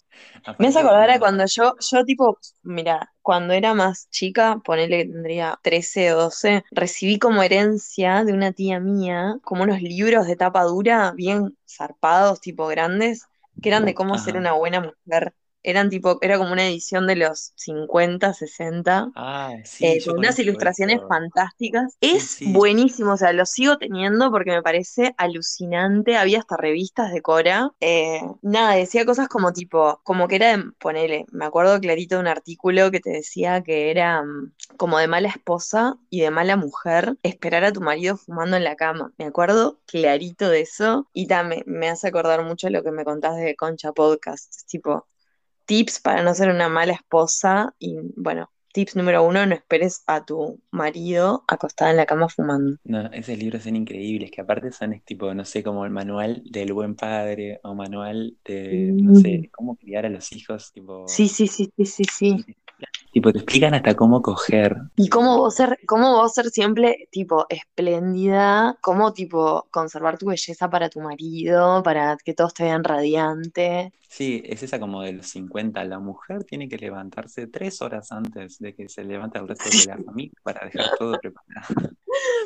Me hace acordar a cuando yo, yo tipo, mira, cuando era más chica, ponele que tendría 13 o 12, recibí como herencia de una tía mía, como unos libros de tapa dura, bien zarpados, tipo grandes, que eran de cómo ser ajá. una buena mujer. Eran tipo, era como una edición de los 50, 60. Ah, eh, sí, con unas ilustraciones eso. fantásticas. Es sí. buenísimo, o sea, lo sigo teniendo porque me parece alucinante. Había hasta revistas de Cora. Eh, nada, decía cosas como tipo, como que era de, ponele, me acuerdo clarito de un artículo que te decía que era mm, como de mala esposa y de mala mujer esperar a tu marido fumando en la cama. Me acuerdo clarito de eso y también me hace acordar mucho lo que me contás de Concha Podcast. Tipo, tips para no ser una mala esposa y bueno, Tips número uno, no esperes a tu marido acostado en la cama fumando. No, esos libros son increíbles, que aparte son es tipo, no sé, como el manual del buen padre o manual de, no sé, Mm. cómo criar a los hijos, tipo, Sí, sí, sí, sí, sí, sí. Tipo te explican hasta cómo coger. Y cómo vos ser, cómo vos ser siempre, tipo, espléndida, cómo, tipo, conservar tu belleza para tu marido, para que todos te vean radiante. Sí, es esa como de los 50. La mujer tiene que levantarse tres horas antes de que se levante el resto de la familia para dejar todo preparado.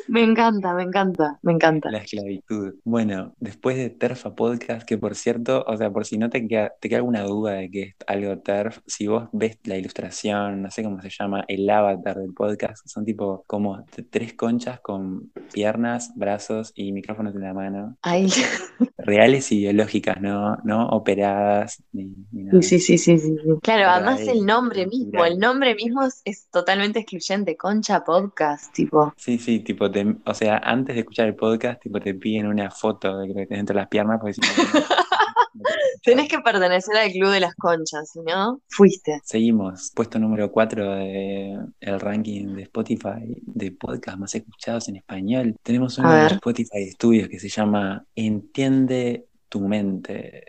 Me encanta, me encanta, me encanta. La esclavitud. Bueno, después de Terfa Podcast, que por cierto, o sea, por si no te queda, te queda alguna duda de que es algo Terf, si vos ves la ilustración, no sé cómo se llama, el avatar del podcast, son tipo como tres conchas con piernas, brazos y micrófonos en la mano, Ay, reales y biológicas, no, no operadas ni, ni nada. sí, sí, sí, sí. Claro, además el nombre mismo, el nombre mismo es, es totalmente excluyente, Concha Podcast, tipo. Sí, sí, tipo, te- o sea, antes de escuchar el podcast, tipo, te piden una foto de lo que tenés entre las piernas, porque si no, Tenés que pertenecer al club de las conchas, no, fuiste. Seguimos, puesto número 4 de el ranking de Spotify de podcast más escuchados en español. Tenemos uno de. Spotify Studios que se llama Entiende tu mente.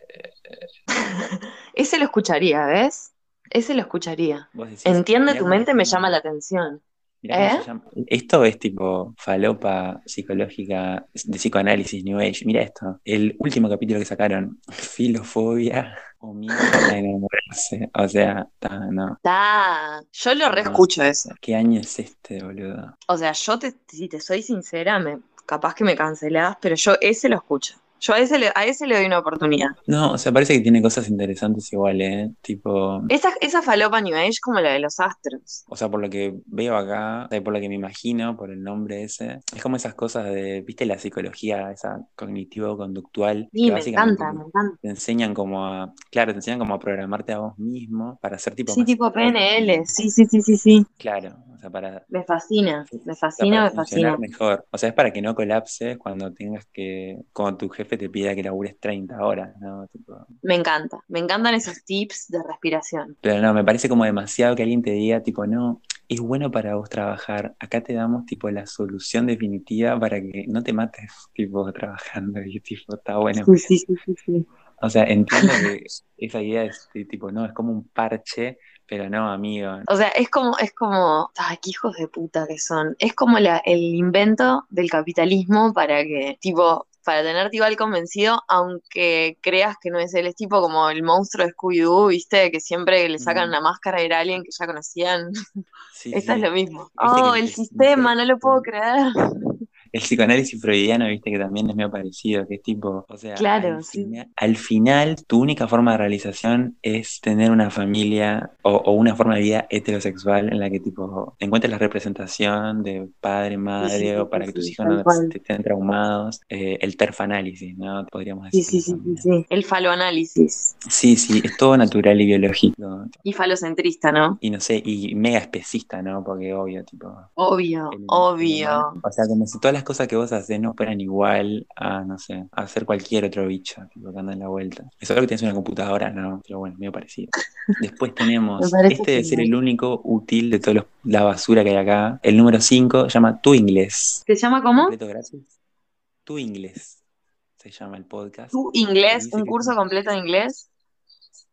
Ese lo escucharía, ¿ves? Ese lo escucharía. Entiende tu mente me llama la atención. Mirá ¿Eh? se llama. Esto es tipo falopa psicológica de psicoanálisis New Age. Mira esto. El último capítulo que sacaron, filofobia o miedo a enamorarse. O sea, ta, no. Ta, yo lo reescucho eso. ¿Qué año es este, boludo? O sea, yo te, si te soy sincera, me, capaz que me cancelás, pero yo ese lo escucho. Yo a ese le, a ese le doy una oportunidad. No, o sea, parece que tiene cosas interesantes igual, ¿eh? Tipo, Esa, esa falopa New Age como la de los astros. o sea, por lo que veo acá, por lo que me imagino, por el nombre ese, es como esas cosas de, ¿viste la psicología, esa cognitivo-conductual? Sí, que me encanta, me encanta. te enseñan como a, claro, te enseñan como a programarte a vos mismo para ser tipo Sí, tipo PNL, sí, sí, sí, sí, sí. Claro, o sea, para, Me fascina, me fascina, para me fascina. mejor. O sea, es para que no colapses cuando tengas que, cuando tu jefe te pida que labures 30 horas, ¿no? Tipo, Me encanta, me encantan esos tips de respiración. Pero no, me parece como demasiado que alguien te diga, tipo, no, es bueno para vos trabajar. Acá te damos, tipo, la solución definitiva para que no te mates, tipo, trabajando. Y, tipo, está bueno. Sí, sí, sí, sí, sí. O sea, entiendo que esa idea es, tipo, no, es como un parche, pero no, amigo. O sea, es como, es como, ay, qué hijos de puta que son. Es como la, el invento del capitalismo para que, tipo, para tenerte igual convencido, aunque creas que no es él. Es tipo como el monstruo de Scooby-Doo, ¿viste? Que siempre le sacan la máscara era alguien que ya conocían. Sí, Esta sí. es lo mismo. Viste Oh, el- sistema, no lo puedo creer. El psicoanálisis freudiano, viste que también es medio parecido, que es tipo, o sea, Claro, al, sí. fina- al final tu única forma de realización es tener una familia o, o una forma de vida heterosexual en la que tipo encuentres la representación de padre, madre, Sí, sí, o para sí, que tus sí, hijos no te- estén traumados, eh, el TERF análisis, ¿no? Podríamos Sí, decir sí, sí, sí, sí. El faloanálisis. Sí, sí, es todo natural y biológico. Y falocentrista, ¿no? Y no sé, y mega especista, ¿no? Porque obvio, tipo, Obvio, el, el obvio. humano. O sea, como si todas las cosas que vos haces no fueran igual a, no sé, a hacer cualquier otro bicho, tipo, que anda en la vuelta. Eso es lo que tienes una computadora, ¿no? Pero bueno, medio parecido. Después tenemos, este debe ser el único útil de toda la basura que hay acá. El número 5 llama Tu Inglés. ¿Se llama cómo? Completo gratis. Tu Inglés se llama el podcast. ¿Tu inglés? ¿Un curso completo de inglés?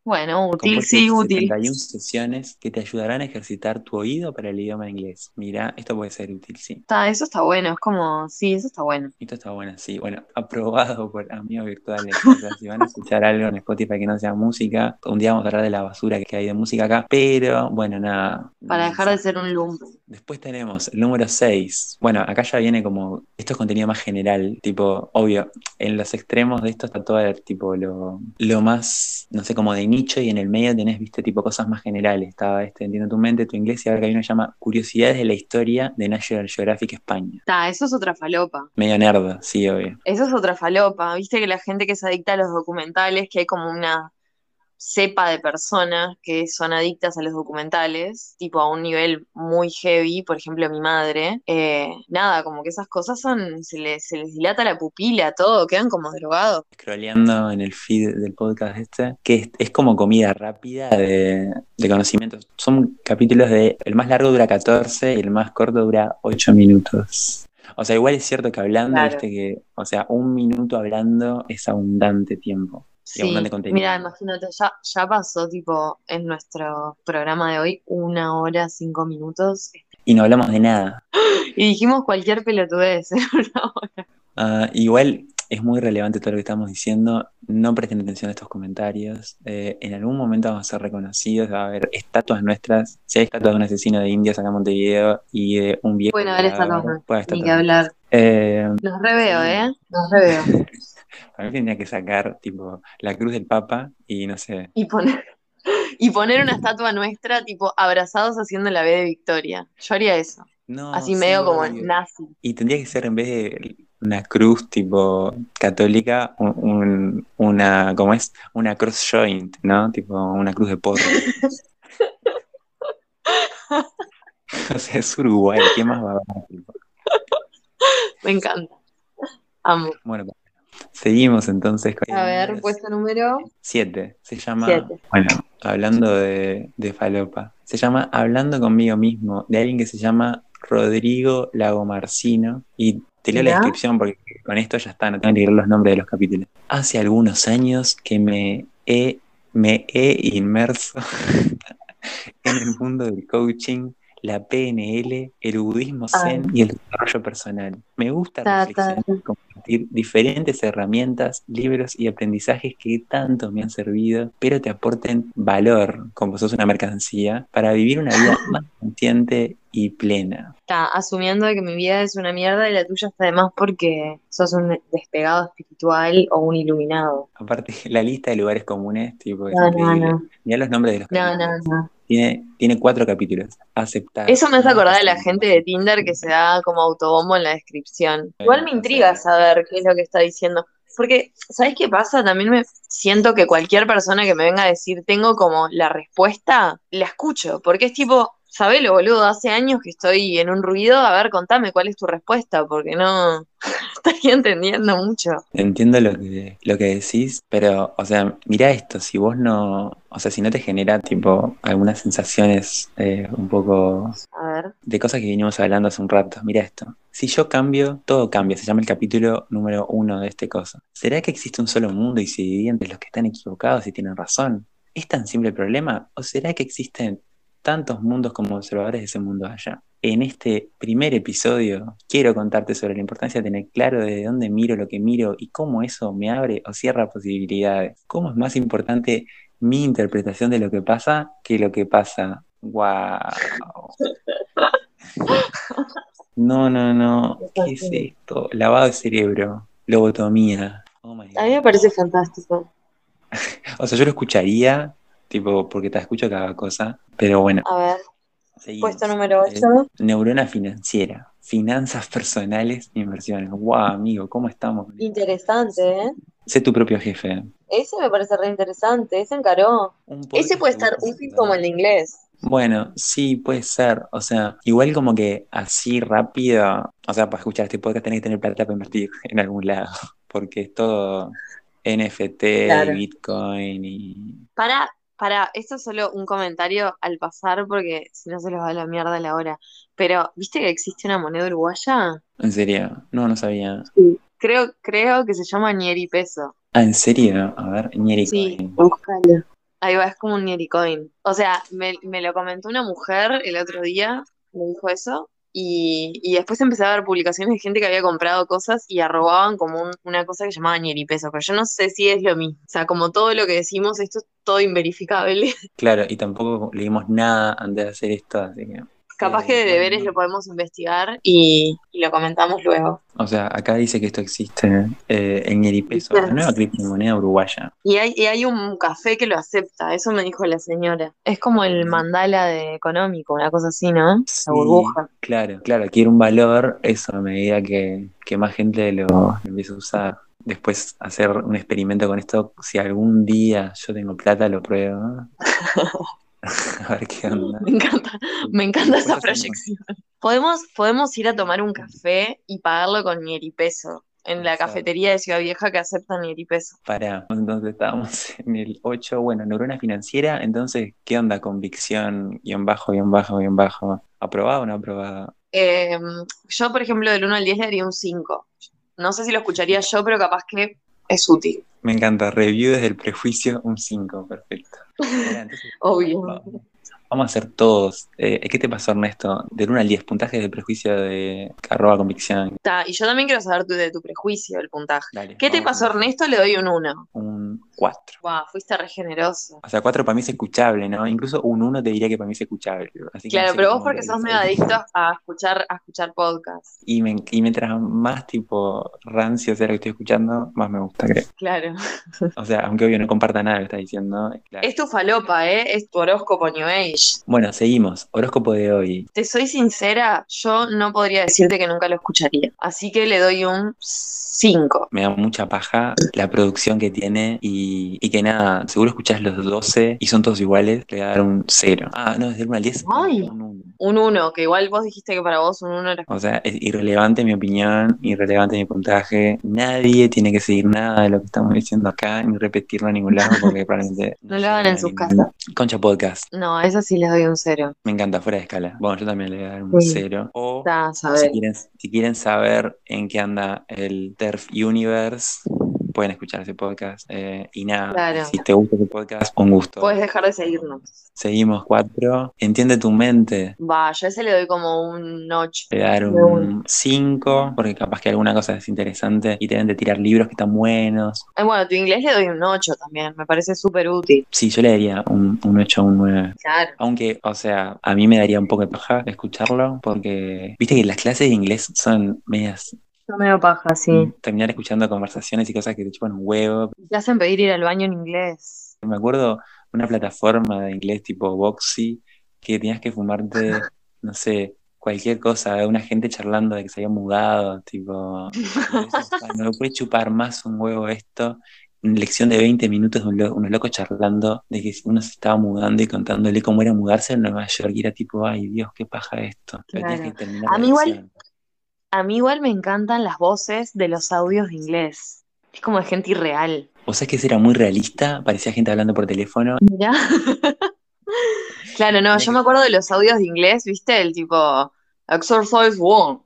Bueno, útil, compuesto sí, útil. 71 sesiones que te ayudarán a ejercitar tu oído para el idioma inglés. Mira, esto puede ser útil, sí. Está, eso está bueno, es como, sí, eso está bueno. Esto está bueno, sí. Bueno, aprobado por amigos virtuales. O sea, si van a escuchar algo en Spotify que no sea música, un día vamos a hablar de la basura que hay de música acá. Pero, bueno, nada. Para dejar de ser un lumpen. Después tenemos el número 6. Bueno, acá ya viene como. Esto es contenido más general. Tipo, obvio, en los extremos de esto está todo el, tipo lo, lo más, no sé, como de nicho. Y en el medio tenés, viste, tipo cosas más generales. Estaba este, entiendo tu mente, tu inglés. Y ahora que hay uno que se llama Curiosidades de la historia de National Geographic España. Está, eso es otra falopa. Medio nerd, sí, obvio. Eso es otra falopa. Viste que la gente que se adicta a los documentales, que hay como una sepa de personas que son adictas a los documentales, tipo a un nivel muy heavy, por ejemplo mi madre, eh, nada, como que esas cosas son, se les, se les dilata la pupila, todo, quedan como drogados. Scrolleando en el feed del podcast este, que es, es como comida rápida de, de conocimientos. Son capítulos de, el más largo dura 14 y el más corto dura 8 minutos. O sea, igual es cierto que hablando, Claro. que, o sea, un minuto hablando es abundante tiempo. Y Sí, abundante contenido. mira, imagínate, ya, ya pasó tipo en nuestro programa de hoy una hora, cinco minutos Y no hablamos de nada. y dijimos cualquier pelotudez en una hora. Ah, igual es muy relevante todo lo que estamos diciendo. No presten atención a estos comentarios. Eh, en algún momento vamos a ser reconocidos. Va a haber estatuas nuestras. Si hay estatuas de un asesino de indios acá en Montevideo y de un viejo. Pueden haber estatuas, Ni que hablar. Eh, Nos reveo. ¿eh? Nos reveo. para mí tendría que sacar tipo la cruz del Papa y no sé. Y poner, y poner una estatua nuestra, tipo, abrazados haciendo la B de Victoria. Yo haría eso. No, Así sí, medio como obvio. nazi. Y tendría que ser en vez de una cruz tipo católica, un- un- una, ¿cómo es? Una cross joint, ¿no? Tipo una cruz de porro. O sea, es Uruguay, ¿qué más va a haber? Me encanta. Amo. Bueno, seguimos entonces con A ver, puesto número Siete. Se llama, Siete. bueno, hablando de, de falopa, se llama Hablando conmigo mismo, de alguien que se llama Rodrigo Lagomarcino. Y te leo la descripción porque con esto ya está, no tengo que leer los nombres de los capítulos. Hace algunos años que me he, me he inmerso en el mundo del coaching. La PNL, el budismo zen y el desarrollo personal. Me gusta Ta, ta, reflexionar y compartir diferentes herramientas, libros y aprendizajes que tanto me han servido, pero te aporten valor, como sos una mercancía, para vivir una vida más consciente y plena. Está asumiendo que mi vida es una mierda y la tuya está de más porque sos un despegado espiritual o un iluminado. Aparte, la lista de lugares comunes, tipo, No, no, no. Mirá los nombres de los No, capítulos. no, no. Tiene, tiene cuatro capítulos. Aceptar. Eso me hace acordar de la gente de Tinder que se da como autobombo en la descripción. Igual me intriga saber qué es lo que está diciendo. Porque, ¿sabes qué pasa? También me siento que cualquier persona que me venga a decir tengo como la respuesta, la escucho. Porque es tipo, sabelo, boludo, hace años que estoy en un ruido, a ver, contame cuál es tu respuesta, porque no estoy entendiendo mucho. Entiendo lo que, lo que decís, pero, o sea, mira esto, si vos no, o sea, si no te genera, tipo, algunas sensaciones eh, un poco A ver. de cosas que venimos hablando hace un rato, mira esto. Si yo cambio, todo cambia, se llama el capítulo número uno de este cosa. ¿Será que existe un solo mundo y se divide entre los que están equivocados y tienen razón? ¿Es tan simple el problema? ¿O será que existen tantos mundos como observadores de ese mundo allá? En este primer episodio quiero contarte sobre la importancia de tener claro de dónde miro lo que miro y cómo eso me abre o cierra posibilidades. ¿Cómo es más importante mi interpretación de lo que pasa que lo que pasa? ¡Wow! No, no, no. ¿Qué es esto? Lavado de cerebro, lobotomía. Oh my A mí me parece fantástico. O sea, yo lo escucharía, tipo, porque te escucho cada cosa, pero bueno, A ver, seguimos. puesto número Eh, 8. neurona financiera, finanzas personales, inversiones. Wow, amigo, ¿cómo estamos? Interesante, ¿eh? Sé tu propio jefe. Ese me parece re interesante, ese encaró. Ese puede estar útil como el de inglés. Bueno, sí, puede ser. O sea, igual como que así rápido, o sea, para escuchar este podcast tenés que tener plata para invertir en algún lado, porque es todo NFT Claro. y Bitcoin y... Para, para, esto es solo un comentario al pasar porque si no se les va a la mierda la hora. Pero, ¿viste que existe una moneda uruguaya? En serio, no, no sabía. Creo, creo que se llama Nieri Peso. Ah, ¿en serio? A ver, Ñeri Sí, Coin. búscalo. Ahí va, es como un Nieri Coin. O sea, me, me lo comentó una mujer el otro día, me dijo eso, y, y después empecé a ver publicaciones de gente que había comprado cosas y arrobaban como un- una cosa que llamaba Nieri Peso, pero yo no sé si es lo mismo. O sea, como todo lo que decimos, esto es todo inverificable. Claro, y tampoco leímos nada antes de hacer esto, así que... Capaz Eh, que de deberes lo podemos investigar y, y lo comentamos luego. O sea, acá dice que esto existe eh, en Ñeri Peso, la nueva criptomoneda uruguaya. Y hay, y hay un café que lo acepta, eso me dijo la señora. Es como el mandala de económico, una cosa así, ¿no? Sí, La burbuja. Claro, claro, adquiere un valor eso a medida que, que más gente lo, lo empieza a usar. después hacer un experimento con esto. Si algún día yo tengo plata, lo pruebo. a ver qué onda. Me encanta, me encanta esa proyección. Podemos, podemos ir a tomar un café y pagarlo con peso en la Exacto. cafetería de Ciudad Vieja que aceptan peso. Para, entonces estábamos en el 8, bueno, neurona financiera, entonces, ¿qué onda? Convicción, guion bajo, guion bajo, guion bajo. ¿Aprobado o no aprobado? Eh, yo, por ejemplo, del 1 al 10 le daría un 5. No sé si lo escucharía yo, pero capaz que es útil. Me encanta, review desde el prejuicio, un 5, perfecto. Entonces, Obvio. Vamos a hacer todos. Eh, ¿Qué te pasó, Ernesto? Del 1 al 10, puntaje de prejuicio de arroba convicción. Ta, y yo también quiero saber tu, de tu prejuicio, el puntaje. Dale, ¿Qué te pasó, Ernesto? Le doy un 1. Un 4. Wow, fuiste re generoso. O sea, 4 para mí es escuchable, ¿no? Incluso un 1 te diría que para mí es escuchable. Así que Claro, no sé pero vos porque sos medio adicto a escuchar, a escuchar podcasts. Y, me- y mientras más tipo rancio sea lo que estoy escuchando, más me gusta, creo. Claro. O sea, aunque obvio no comparta nada lo que está diciendo. claro. Es tu falopa, ¿eh? Es tu horóscopo New Age. Bueno, seguimos. Horóscopo de hoy. Te soy sincera, yo no podría decirte que nunca lo escucharía. Así que le doy un 5. Me da mucha paja la producción que tiene y, y que nada, seguro escuchás los 12 y son todos iguales, le voy a dar un 0. Ah, no, desde 1 al 10. Ay. un uno. Un 1, que igual vos dijiste que para vos un 1 era... O sea, es irrelevante mi opinión, irrelevante mi puntaje. Nadie tiene que seguir nada de lo que estamos diciendo acá, ni repetirlo a ningún lado, porque probablemente No lo hagan en sus casas. Concha Podcast. No, a esa sí les doy un 0. Me encanta, fuera de escala. Bueno, yo también le voy a dar un Sí. 0. O si quieren, si quieren saber en qué anda el TERF Universe, pueden escuchar ese podcast. Eh, y nada, Claro. si te gusta ese podcast, un gusto. Puedes dejar de seguirnos. Seguimos cuatro. Entiende tu mente. Va, yo a ese le doy como un 8. Le a dar un 5, porque capaz que alguna cosa es interesante y te deben de tirar libros que están buenos. Ay, bueno, tu inglés le doy un 8 también. Me parece súper útil. Sí, yo le daría un, un 8 o un 9. Claro. Aunque, o sea, a mí me daría un poco de paja escucharlo, porque viste que las clases de inglés son medias. Yo medio paja, sí. Terminar escuchando conversaciones y cosas que te chupan un huevo. Te hacen pedir ir al baño en inglés. Me acuerdo una plataforma de inglés tipo Boxy que tenías que fumarte, no sé, cualquier cosa, una gente charlando de que se había mudado, tipo, y vos decís, "Ay, no me puede chupar más un huevo esto. Una lección de 20 minutos de un lo- unos locos charlando de que uno se estaba mudando y contándole cómo era mudarse en Nueva York y era tipo, ay Dios, qué paja esto. Claro. que terminar A mí igual-. A mí igual me encantan las voces de los audios de inglés. Es como de gente irreal. ¿Vos sabés que ese era muy realista? Parecía gente hablando por teléfono. Mira. claro, no, yo me acuerdo de los audios de inglés, ¿viste? El tipo Exercise one,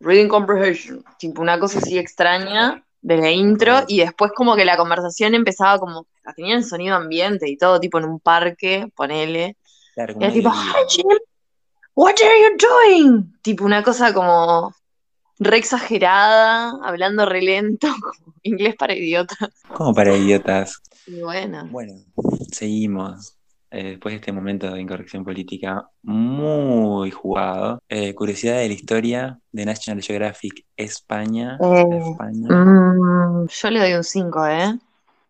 Reading Comprehension. Tipo una cosa así extraña de la intro y después como que la conversación empezaba como, tenían sonido ambiente y todo, tipo en un parque, ponele. Claro, Y era tipo. Hi Jim, what are you doing? Tipo una cosa como re exagerada, hablando re lento, como inglés para idiotas. Como para idiotas. Y bueno, Bueno, seguimos. Eh, después de este momento de incorrección política muy jugado. Eh, curiosidad de la historia de National Geographic España. Eh, España. mm, yo le doy un 5, ¿eh?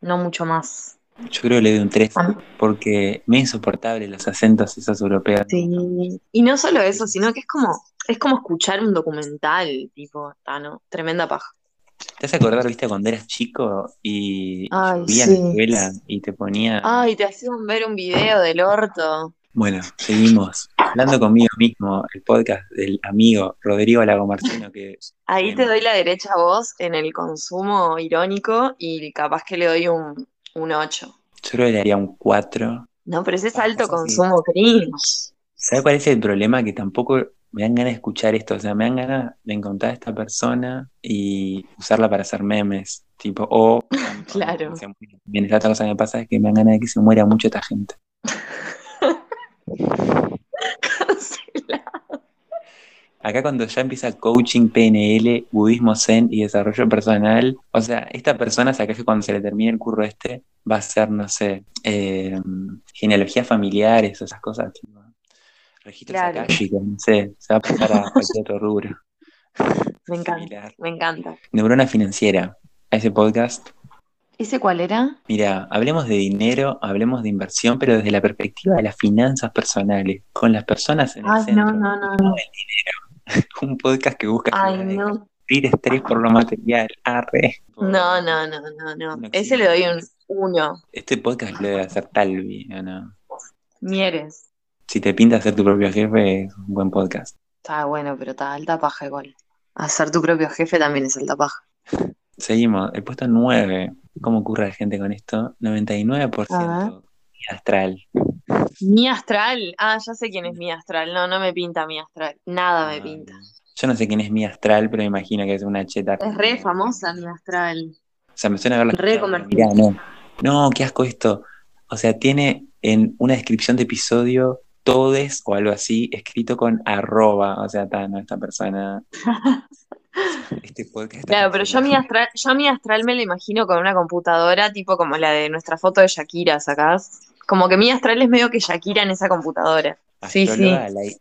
No mucho más. Yo creo que le doy un 3 Ah. porque me es insoportable los acentos esos europeos. Sí. Y no solo eso, sino que es como, es como escuchar un documental, tipo, ah, no, tremenda paja. ¿Te has acordar, viste, cuando eras chico y llovía en la sí. escuela y te ponía... Ay, te hacían ver un video del orto. Bueno, seguimos. Hablando conmigo mismo, el podcast del amigo Rodrigo Lagomarcino, que Ahí te doy la derecha a vos en el consumo irónico y capaz que le doy un, un 8. yo creo que le haría un 4. No, pero ese es Ah, alto consumo cringe. ¿Sabes cuál es el problema? Que tampoco me dan ganas de escuchar esto. O sea, me dan ganas de encontrar a esta persona y usarla para hacer memes. Tipo, o. Claro. Bien, esa otra cosa que me pasa es que me dan ganas de que se muera mucho esta gente. Acá cuando ya empieza coaching, PNL, budismo zen y desarrollo personal, o sea, esta persona, sea, que cuando se le termine el curro este, va a ser, no sé, eh, genealogías familiares, esas cosas, tipo, registros Claro. akáshicos, no sé, se va a pasar a cualquier otro rubro. Me encanta, Similar. me encanta. Neurona financiera, a ese podcast. ¿Ese cuál era? Mira, hablemos de dinero, hablemos de inversión, pero desde la perspectiva de las finanzas personales, con las personas en el Ay, centro. no, no, no, no. Un podcast que busca Ay, no. estrés por lo material. Arre. No, no, no, no, no. Un Ese le doy un uno. Este podcast lo debe hacer Talvi, ¿o no? Mieres. Si te pinta ser tu propio jefe, es un buen podcast. Está bueno, pero está alta paja igual. Hacer tu propio jefe también es alta paja. Seguimos, el puesto 9. ¿Cómo ocurre la gente con esto? 99% y astral. Mi astral. Ah, ya sé quién es mi astral. No, no me pinta mi astral. Nada me Ah, pinta. Yo no sé quién es mi astral, pero me imagino que es una cheta. Es re famosa mi astral. O sea, me suena a. Re escuchado, pero comercial. mirá, no. No, qué asco esto. O sea, tiene en una descripción de episodio todes o algo así, escrito con arroba. O sea, está, no, esta persona. Este podcast Claro, pero yo mi astral, yo mi astral me lo imagino con una computadora, tipo como la de nuestra foto de Shakira, ¿sacás? Como que mi astral es medio que Shakira en esa computadora. Sí, sí.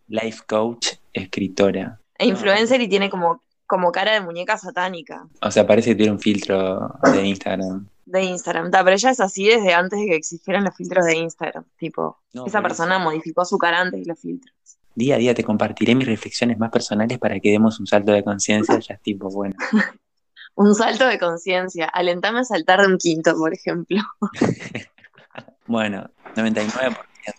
Life coach, escritora. E influencer y tiene como, como cara de muñeca satánica O sea, parece que tiene un filtro de Instagram. de Instagram. Ta, pero ella es así desde antes de que existieran los filtros de Instagram. Tipo, No, esa persona eso. modificó su cara antes de los filtros. Día a día te compartiré mis reflexiones más personales para que demos un salto de conciencia. Ya es tipo, bueno. Un salto de conciencia. Alentame a saltar de un quinto, por ejemplo. Bueno, 99%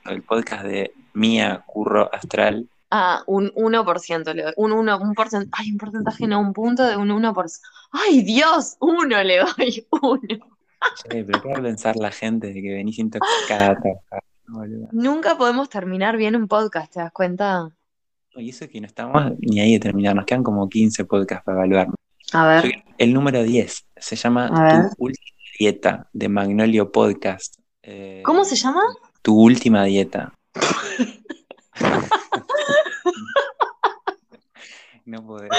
del podcast de Mía Curro Astral. Ah, un 1% le doy. Un 1, un porcentaje. Ay, un porcentaje, no, un punto de un 1%. ¡Ay, Dios! Uno le doy, uno. Che, pero ¿qué va a pensar la gente de que venís intoxicada? Nunca podemos terminar bien un podcast, ¿te das cuenta? Y eso que no estamos ni ahí de terminar, nos quedan como 15 podcasts para evaluar. A Yo- El número 10 se llama ver. Tu Última Dieta de Magnolio Podcast. Eh, ¿Cómo se llama? Tu Última Dieta. No podés.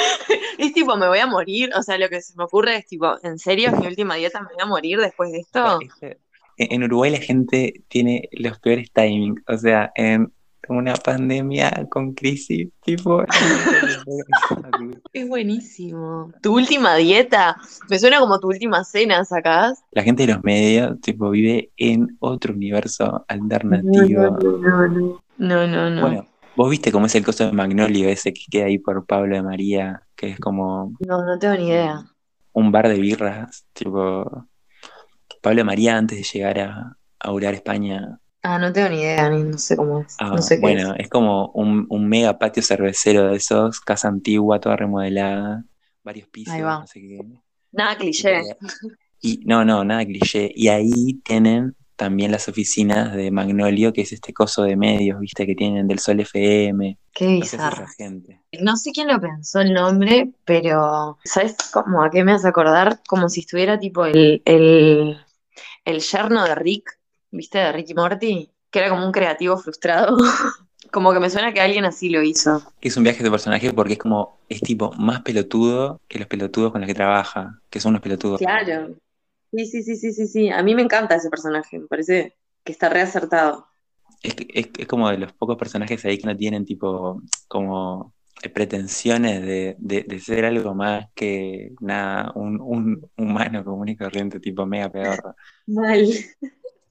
Es tipo, me voy a morir. O sea, lo que se me ocurre es tipo, ¿en serio es mi última dieta? ¿Me voy a morir después de esto? Este- En Uruguay la gente tiene los peores timings. O sea, en una pandemia con crisis, tipo. Es buenísimo. ¿Tu última dieta? Me suena como tu última cena, ¿sacás? La gente de los medios, tipo, vive en otro universo alternativo. no, no. No, no, no. Bueno, vos viste cómo es el coso de Magnolio ese que queda ahí por Pablo de María, que es como No, no tengo ni idea. un bar de birras, tipo Pablo de María antes de llegar a, a Urar España. Ah, no tengo ni idea, ni no sé cómo es. Ah, no sé qué bueno, es. es como un, un mega patio cervecero de esos, casa antigua, toda remodelada, varios pisos, Ahí va. no sé qué. Nada cliché. Y no, no, nada cliché. Y ahí tienen también las oficinas de Magnolio, que es este coso de medios, viste, que tienen del Sol FM. Qué No sé si bizarro. gente. No sé quién lo pensó el nombre, pero ¿sabes cómo a qué me hace acordar? Como si estuviera tipo el, el, el yerno de Rick, ¿viste? De Rick y Morty, que era como un creativo frustrado. Como que me suena que alguien así lo hizo. Es un viaje de personaje porque es como, es tipo más pelotudo que los pelotudos con los que trabaja, que son unos pelotudos. Claro. Sí, sí, sí, sí, sí, sí. A mí me encanta ese personaje, me parece que está reacertado. Es, es, es como de los pocos personajes ahí que no tienen tipo, como pretensiones de, de, de ser algo más que nada, un, un humano común y corriente, tipo mega pedorro. Mal.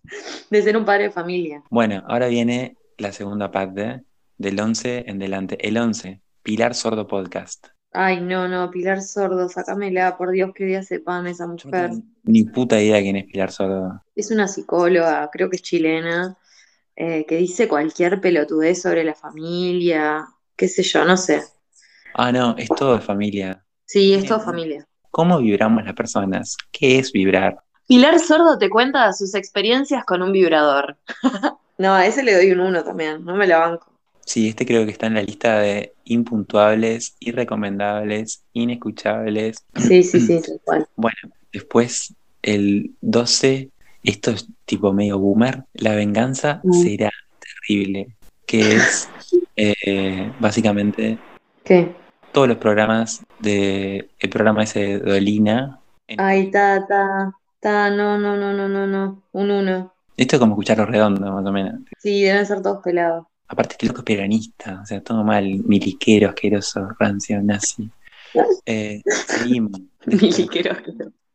De ser un padre de familia. Bueno, ahora viene la segunda parte del 11 en delante. El 11, Pilar Sordo Podcast. Ay, no, no, Pilar Sordo, sacámela, por Dios, que día sepan esa no mujer. ni puta idea quién es Pilar Sordo. Es una psicóloga, creo que es chilena, eh, que dice cualquier pelotudez sobre la familia, qué sé yo, no sé. Ah, no, es todo de familia. Sí, es toda familia. ¿Cómo vibramos las personas? ¿Qué es vibrar? Pilar Sordo te cuenta sus experiencias con un vibrador. No, a ese le doy un uno también, no me la banco. Sí, este creo que está en la lista de impuntuables, irrecomendables, inescuchables. Sí, sí, sí, tal cual. Bueno, después el 12, esto es tipo medio boomer, la venganza Mm. será terrible, que es eh, básicamente ¿Qué? todos los programas de el programa ese de Dolina. en- Ay, ta, ta, no, no, no, no, no, no, un uno. Esto es como escuchar los redondos, más o menos. Sí, deben ser todos pelados. Aparte que loco es peronista, o sea, todo mal, miliquero, asqueroso, rancio, nazi. Eh, seguimos. Miliquero.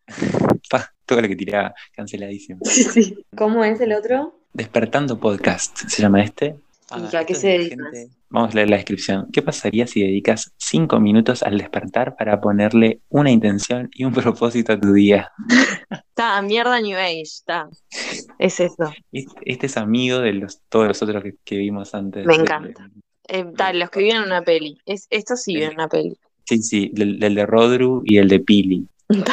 Pa, todo lo que tiraba, canceladísimo. Sí, sí. ¿Cómo es el otro? Despertando Podcast, se llama este. Ah, ¿Y a qué se es de dedican? gente- Vamos a leer la descripción. ¿Qué pasaría si dedicas cinco minutos al despertar para ponerle una intención y un propósito a tu día? Está, mierda New Age, está. Es eso. Este, este es amigo de los, todos los otros que, que vimos antes. Me encanta. Eh, los que viven en una peli. Es, esto sí viven en una peli. Sí, sí, del, del de Rodru y el de Pili.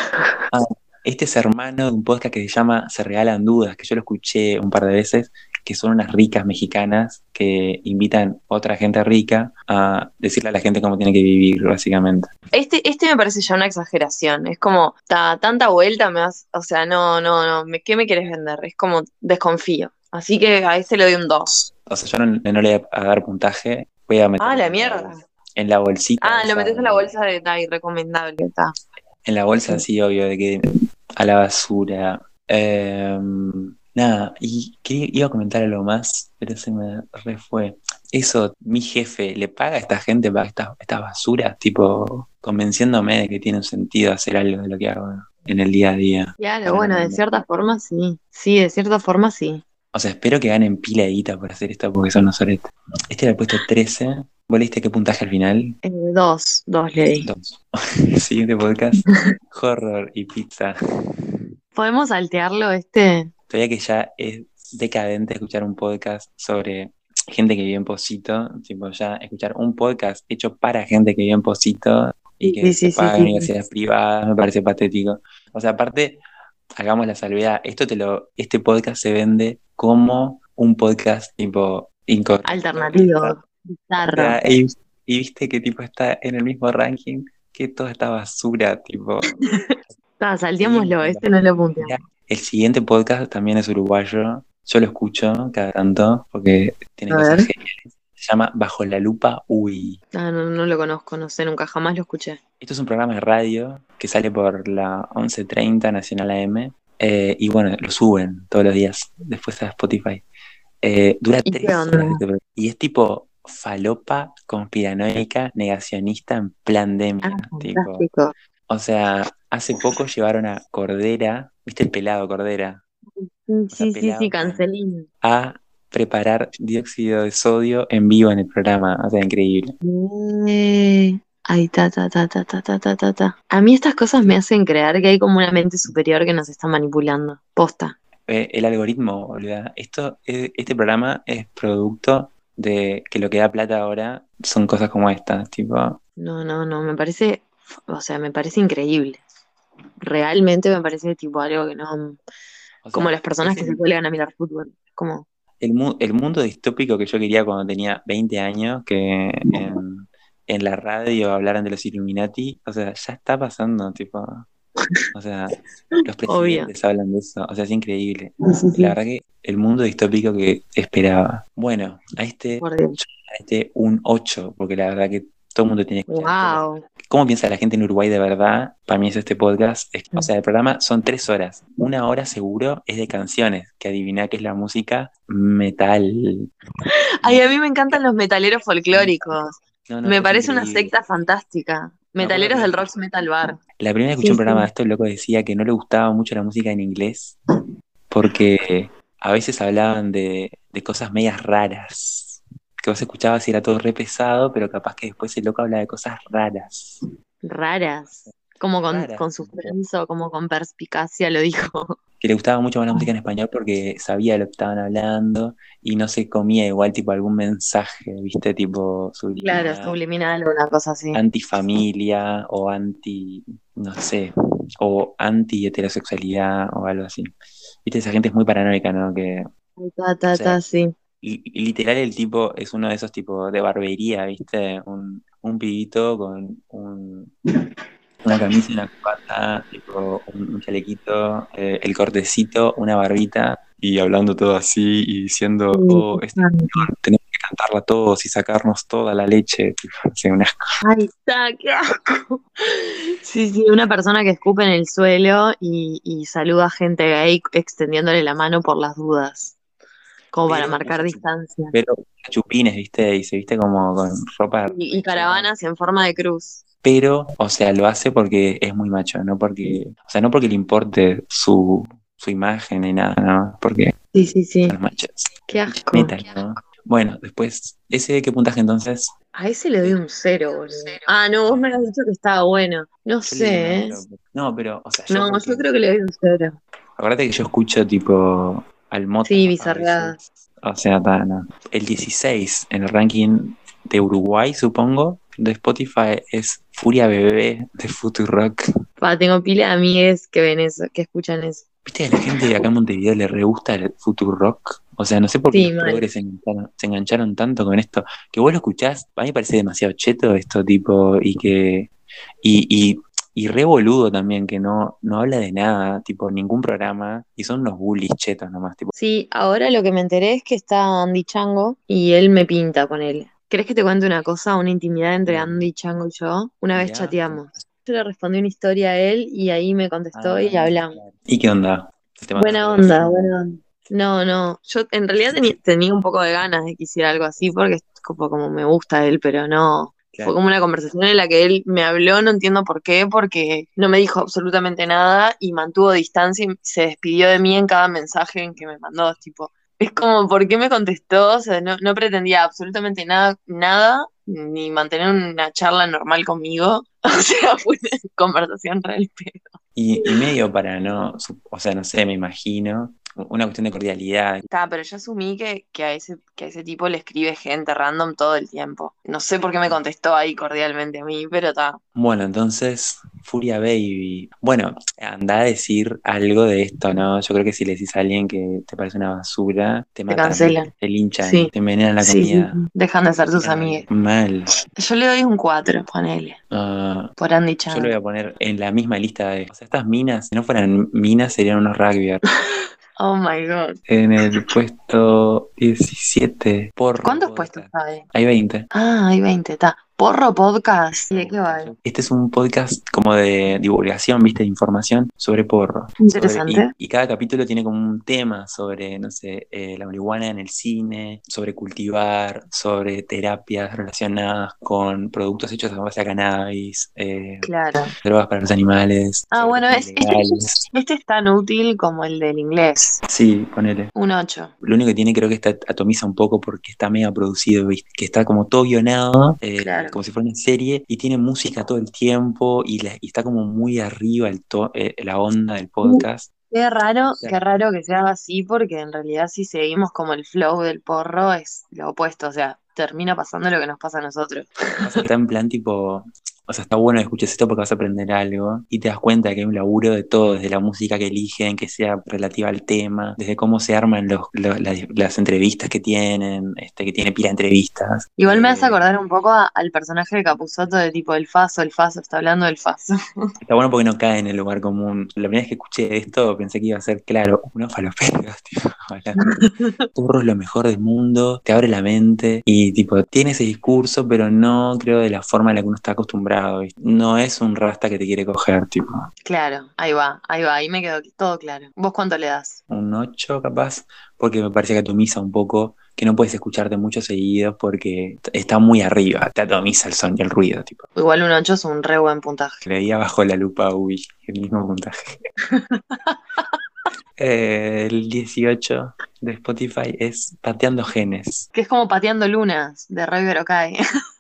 Ah, este es hermano de un podcast que se llama Se Regalan Dudas, que yo lo escuché un par de veces, que son unas ricas mexicanas que invitan a otra gente rica a decirle a la gente cómo tiene que vivir, básicamente. Este, este me parece ya una exageración. Es como, ta, tanta vuelta me vas. O sea, no, no, no. me- ¿Qué me quieres vender? Es como, desconfío. Así que a este le doy un 2. O sea, yo no, no le voy a dar puntaje, voy a meter Ah, la mierda. En la bolsita. Ah, lo metes en la bolsa de Dai, recomendable. Está. En la bolsa, así, obvio, de que a la basura. Em, nada, y quería- iba a comentar algo más, pero se me re fue. Eso, mi jefe, ¿le paga a esta gente para estas estas basuras? Tipo, convenciéndome de que tiene un sentido hacer algo de lo que hago en el día a día. Claro, bueno, de cierta forma sí. Sí, de cierta forma sí. O sea, espero que ganen pila de guita por hacer esto porque son unos soretes. Este era el puesto 13. ¿Vos leíste qué puntaje al final? Eh, dos, dos leí. Dos. Siguiente podcast. Horror y pizza. ¿Podemos saltearlo este? Todavía que ya es decadente escuchar un podcast sobre gente que vive en Posito, tipo ya escuchar un podcast hecho para gente que vive en Posito y que Sí, sí, paga sí. universidades privadas, me parece patético. O sea, aparte, hagamos la salvedad, esto te lo, este podcast se vende como un podcast tipo. Alternativo, bizarro. y, y viste que tipo está en el mismo ranking que toda esta basura, tipo. Salteémoslo, Sí, este no lo punteamos. El siguiente podcast también es uruguayo. Yo lo escucho cada tanto porque tiene A cosas ver. geniales. Se llama Bajo la Lupa Uy. Ah, no, no lo conozco, no sé, nunca jamás lo escuché. Esto es un programa de radio que sale por la 11.30 Nacional AM. eh, y bueno, lo suben todos los días después a Spotify. Eh, dura ¿Y tres horas. este. Y es tipo falopa conspiranoica negacionista en plan demia. Ah, tipo. fantástico. O sea, hace poco llevaron a Cordera, ¿viste el pelado Cordera? Sí, sea, sí, sí, pelado. sí, cancelín. a preparar dióxido de sodio en vivo en el programa. O sea, increíble. Eh, Ay, ta, ta, ta, ta, ta, ta, ta, ta, ta. A mí estas cosas me hacen creer que hay como una mente superior que nos está manipulando. Posta. Eh, el algoritmo, boluda. Esto, eh, este programa es producto de que lo que da plata ahora son cosas como estas, tipo. No, no, no, me parece, o sea, me parece increíble. Realmente me parece tipo algo que no, o sea, como las personas que el, se cuelgan a mirar fútbol. Como, el mu- el mundo distópico que yo quería cuando tenía 20 años, que en, en la radio hablaran de los Illuminati, o sea, ya está pasando, tipo. O sea, los obvio. presidentes hablan de eso, o sea, es increíble. Sí, sí, sí, La verdad que el mundo distópico que esperaba. Bueno, a este, a este un 8, porque la verdad que todo el mundo tiene que escuchar. Wow. ¿Cómo piensa la gente en Uruguay de verdad? Para mí es este podcast. Es- o sea, el programa son tres horas. Una hora seguro es de canciones, que adivina qué es la música metal. Ay, a mí me encantan los metaleros folclóricos. No, no, Me parece una secta fantástica. Metaleros del Rocks Metal Bar. La primera vez que Sí, escuché un programa sí. de esto, el loco decía que no le gustaba mucho la música en inglés porque a veces hablaban de, de cosas medias raras. Que vos escuchabas y era todo re pesado, pero capaz que después el loco habla de cosas raras. Raras. Como con, Raras. con suspenso, como con perspicacia lo dijo. Que le gustaba mucho más la música en español porque sabía lo que estaban hablando y no se comía igual tipo algún mensaje, ¿viste? Tipo subliminal, Claro, subliminal o una cosa así. antifamilia o anti, no sé, o anti heterosexualidad o algo así. ¿Viste? Esa gente es muy paranoica, ¿no? Que Ta, ta, O sea, ta, sí. Li- literal el tipo es uno de esos tipos de barbería, ¿viste? Un, un pibito con un, una camisa una corbata, tipo un, un chalequito, eh, el cortecito, una barbita y hablando todo así y diciendo, oh, esta totalmente. canción tenemos que cantarla todos y sacarnos toda la leche. Tipo, sí, un asco. Ahí está, qué asco. Sí, sí, una persona que escupe en el suelo y, y saluda a gente gay extendiéndole la mano por las dudas, como para marcar distancia. pero chupines, ¿viste? Y se viste como con ropa. Y, y caravanas en forma de cruz. Pero, o sea, lo hace porque es muy macho, no porque, o sea, no porque le importe su, su imagen ni nada, ¿no? Porque Sí, sí, sí. son machos. Qué asco. Metal, ¿no? Bueno, después, ¿ese qué puntaje entonces? A ese le doy un cero, boludo. Ah, no, vos me has dicho que estaba bueno. No Yo sé, ¿eh? No, pero, o sea, yo No, porque- yo creo que le doy un cero. Acuérdate que yo escucho tipo al moto. Sí, a bizarradas. veces. O sea, no. el 16 en el ranking de Uruguay, supongo, de Spotify es Furia Bebé de Futurock. Pa, tengo pila de amigues que ven eso, que escuchan eso. ¿Viste que a la gente de acá en Montevideo le re gusta el Futurock? O sea, no sé por qué Sí, los se engancharon, se engancharon tanto con esto. Que vos lo escuchás, a mí me parece demasiado cheto esto, tipo, y que. Y, y, y re boludo también, que no, no habla de nada, tipo, ningún programa, y son unos bullies chetos nomás, tipo. Sí, ahora lo que me enteré es que está Andy Chango y él me pinta con él. ¿Querés que te cuente una cosa, una intimidad entre. Andy Chango y yo? Una vez chateamos. Yo le respondí una historia a él y ahí me contestó y Ah, hablamos. ¿Y qué onda? ¿Te mandaste Buena onda, buena onda. No, no, yo en realidad tenía, tenía un poco de ganas de que hiciera algo así porque es como, como me gusta él, pero no. Fue como una conversación en la que él me habló, no entiendo por qué, porque no me dijo absolutamente nada y mantuvo distancia y se despidió de mí en cada mensaje en que me mandó, tipo, es como, ¿por qué me contestó? O sea, no, no pretendía absolutamente nada, nada, ni mantener una charla normal conmigo. O sea, fue una conversación real pedo. Y, y medio para no, o sea, no sé, me imagino, una cuestión de cordialidad. Está, pero yo asumí que, que a ese, que a ese tipo le escribe gente random todo el tiempo. No sé por qué me contestó ahí cordialmente a mí, pero está. Bueno, entonces, Furia Baby. Bueno, anda a decir algo de esto, ¿no? Yo creo que si le decís a alguien que te parece una basura, te matan, cancelan. te linchan, Sí. te envenenan la Sí, comida. sí. Dejan de ser sus Mal, amigos. Mal. Yo le doy un 4, ponele, Ah, por Andy yo lo Chan. voy a poner en la misma lista de. O sea, estas minas, si no fueran minas, serían unos rugbyers. Oh my god. En el puesto 17. Por ¿Cuántos puestos hay? Hay 20. Ah, hay 20, está. Porro Podcast. ¿Y de qué va? Este es un podcast como de divulgación, viste, de información sobre porro. Sobre- Interesante. y, y cada capítulo tiene como un tema sobre, no sé, eh, la marihuana en el cine, sobre cultivar, sobre terapias relacionadas con productos hechos a base de cannabis, eh, Claro. drogas para los animales. Ah, bueno, es, este, este es tan útil como el del inglés. Sí, ponele. Un 8. Lo único que tiene creo que está atomiza un poco porque está mega producido, ¿viste? que está como todo guionado, eh, Claro. Como si fuera una serie, y tiene música todo el tiempo y, la- y está como muy arriba el to- eh, la onda del podcast. Qué raro, qué raro que sea así, porque en realidad si seguimos como el flow del porro es lo opuesto, o sea, termina pasando lo que nos pasa a nosotros. Está en plan tipo, o sea, está bueno que escuches esto porque vas a aprender algo y te das cuenta que hay un laburo de todo, desde la música que eligen, que sea relativa al tema, desde cómo se arman los, los- las, las entrevistas que tienen, este, que tiene pila de entrevistas. Igual me hace Eh, acordar un poco a- al personaje de Capuzotto de tipo el Faso, el Faso, está hablando del Faso. Está bueno porque no cae en el lugar común. La primera vez que escuché esto pensé que iba a ser, claro, unos faloperos, tipo. Porro es lo mejor del mundo, te abre la mente y tipo, tiene ese discurso, pero no creo de la forma en la que uno está acostumbrado. ¿Viste? No es un rasta que te quiere coger, tipo, Claro, ahí va, ahí va, ahí me quedó todo claro. ¿Vos cuánto le das? un 8 capaz, porque me parece que atomiza un poco, que no puedes escucharte mucho seguido porque está muy arriba, te atomiza el son y el ruido, tipo. Igual un 8 es un re buen puntaje. Le di abajo la lupa, uy, el mismo puntaje. Eh, el 18 de Spotify es Pateando Genes. Que es como pateando lunas de River Okai.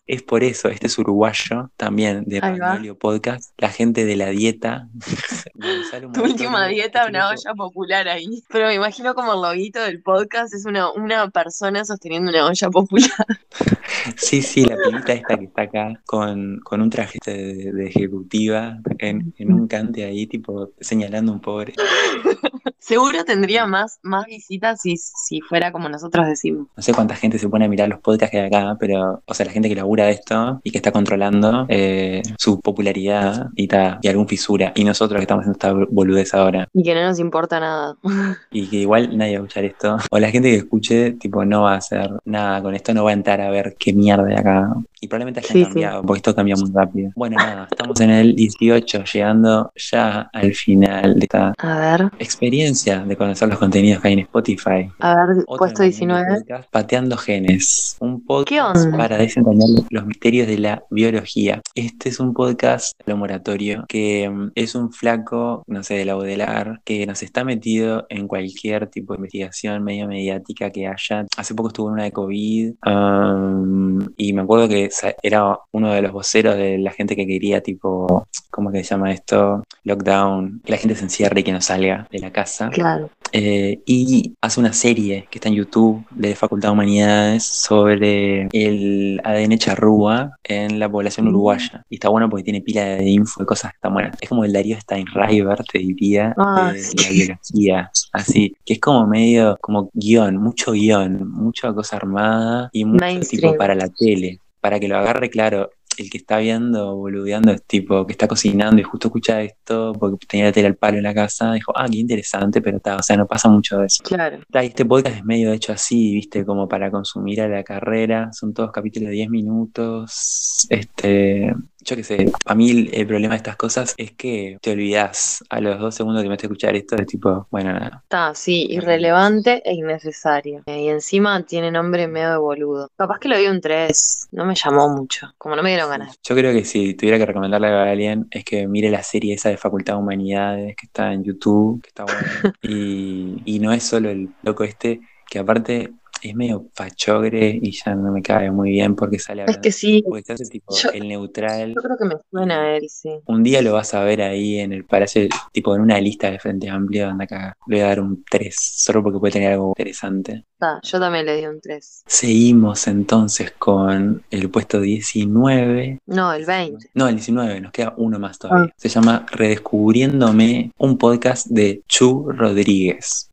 Es por eso, este es uruguayo, también de. Magnolio Podcast, la gente de la dieta. Tu última dieta, una olla popular ahí. Pero me imagino como el loguito del podcast es una, una persona sosteniendo una olla popular. Sí, sí, la pibita esta que está acá con, con un traje de, de ejecutiva en, en un cante ahí, tipo señalando un pobre. Seguro tendría más, más visitas si, si fuera como nosotros decimos. No sé cuánta gente se pone a mirar los podcasts que hay acá, pero, o sea, la gente que labura de esto y que está controlando eh, su popularidad y, ta, y algún fisura. Y nosotros que estamos haciendo esta boludez ahora. Y que no nos importa nada. Y que igual nadie va a escuchar esto. O la gente que escuche, tipo, no va a hacer nada con esto, no va a entrar a ver qué mierda hay acá. Y probablemente hayan Sí, sí. cambiado, porque esto cambia muy rápido. Bueno, nada, estamos en el 18, llegando ya al final de esta A ver, experiencia de conocer los contenidos que hay en Spotify. a ver, Otro puesto increíble 19. podcast, Pateando Genes, un podcast para desentrañar los misterios de la biología. Este es un podcast laboratorio que mm, es un flaco, no sé, de la UDELAR, que nos está metido en cualquier tipo de investigación medio mediática que haya. Hace poco estuvo en una de COVID um, y me acuerdo que era uno de los voceros de la gente que quería tipo, ¿cómo que se llama esto? Lockdown, que la gente se encierre y que no salga de la casa. Claro. Eh, y hace una serie que está en YouTube de Facultad de Humanidades sobre el ADN charrúa en la población Mm. uruguaya. Y está bueno porque tiene pila de info y cosas que están buenas. Es como el Darío Steinreiber, te diría, Ah, de sí. la biología. Así, que es como medio, como guion, mucho guion, mucha cosa armada y mucho Mainstream. tipo para la tele. Para que lo agarre claro, el que está viendo, boludeando, es tipo que está cocinando y justo escucha esto porque tenía la tele al palo en la casa, dijo, ah, qué interesante, pero está, o sea, no pasa mucho de eso. Claro. Ta, y Este podcast es medio hecho así, viste, como para consumir a la carrera, son todos capítulos de 10 minutos, este, yo qué sé, a mí el, problema de estas cosas es que te olvidas a los dos segundos que me escuchar escuchar esto, es tipo, bueno, nada, Está, sí, irrelevante e innecesario. Eh, Y encima tiene nombre medio de boludo. Capaz que lo vi un 3, no me llamó mucho. Como no me dieron ganas. Yo creo que si tuviera que recomendarle a alguien es que mire la serie esa de Facultad de Humanidades que está en YouTube, que está buena. Y, y no es solo el loco este, que aparte es medio fachogre y ya no me cae muy bien porque sale Es hablando. que sí, Porque hace tipo Yo- el neutral. yo creo que me suena a él, sí. Un día lo vas a ver ahí en el Palacio, tipo en una lista de Frente Amplio, donde acá le voy a dar un 3, solo porque puede tener algo interesante. Está, yo también le di un 3. Seguimos entonces con el puesto 19. No, el 20. No, el 19, nos queda uno más todavía. Se llama Redescubriéndome, un podcast de Chu Rodríguez.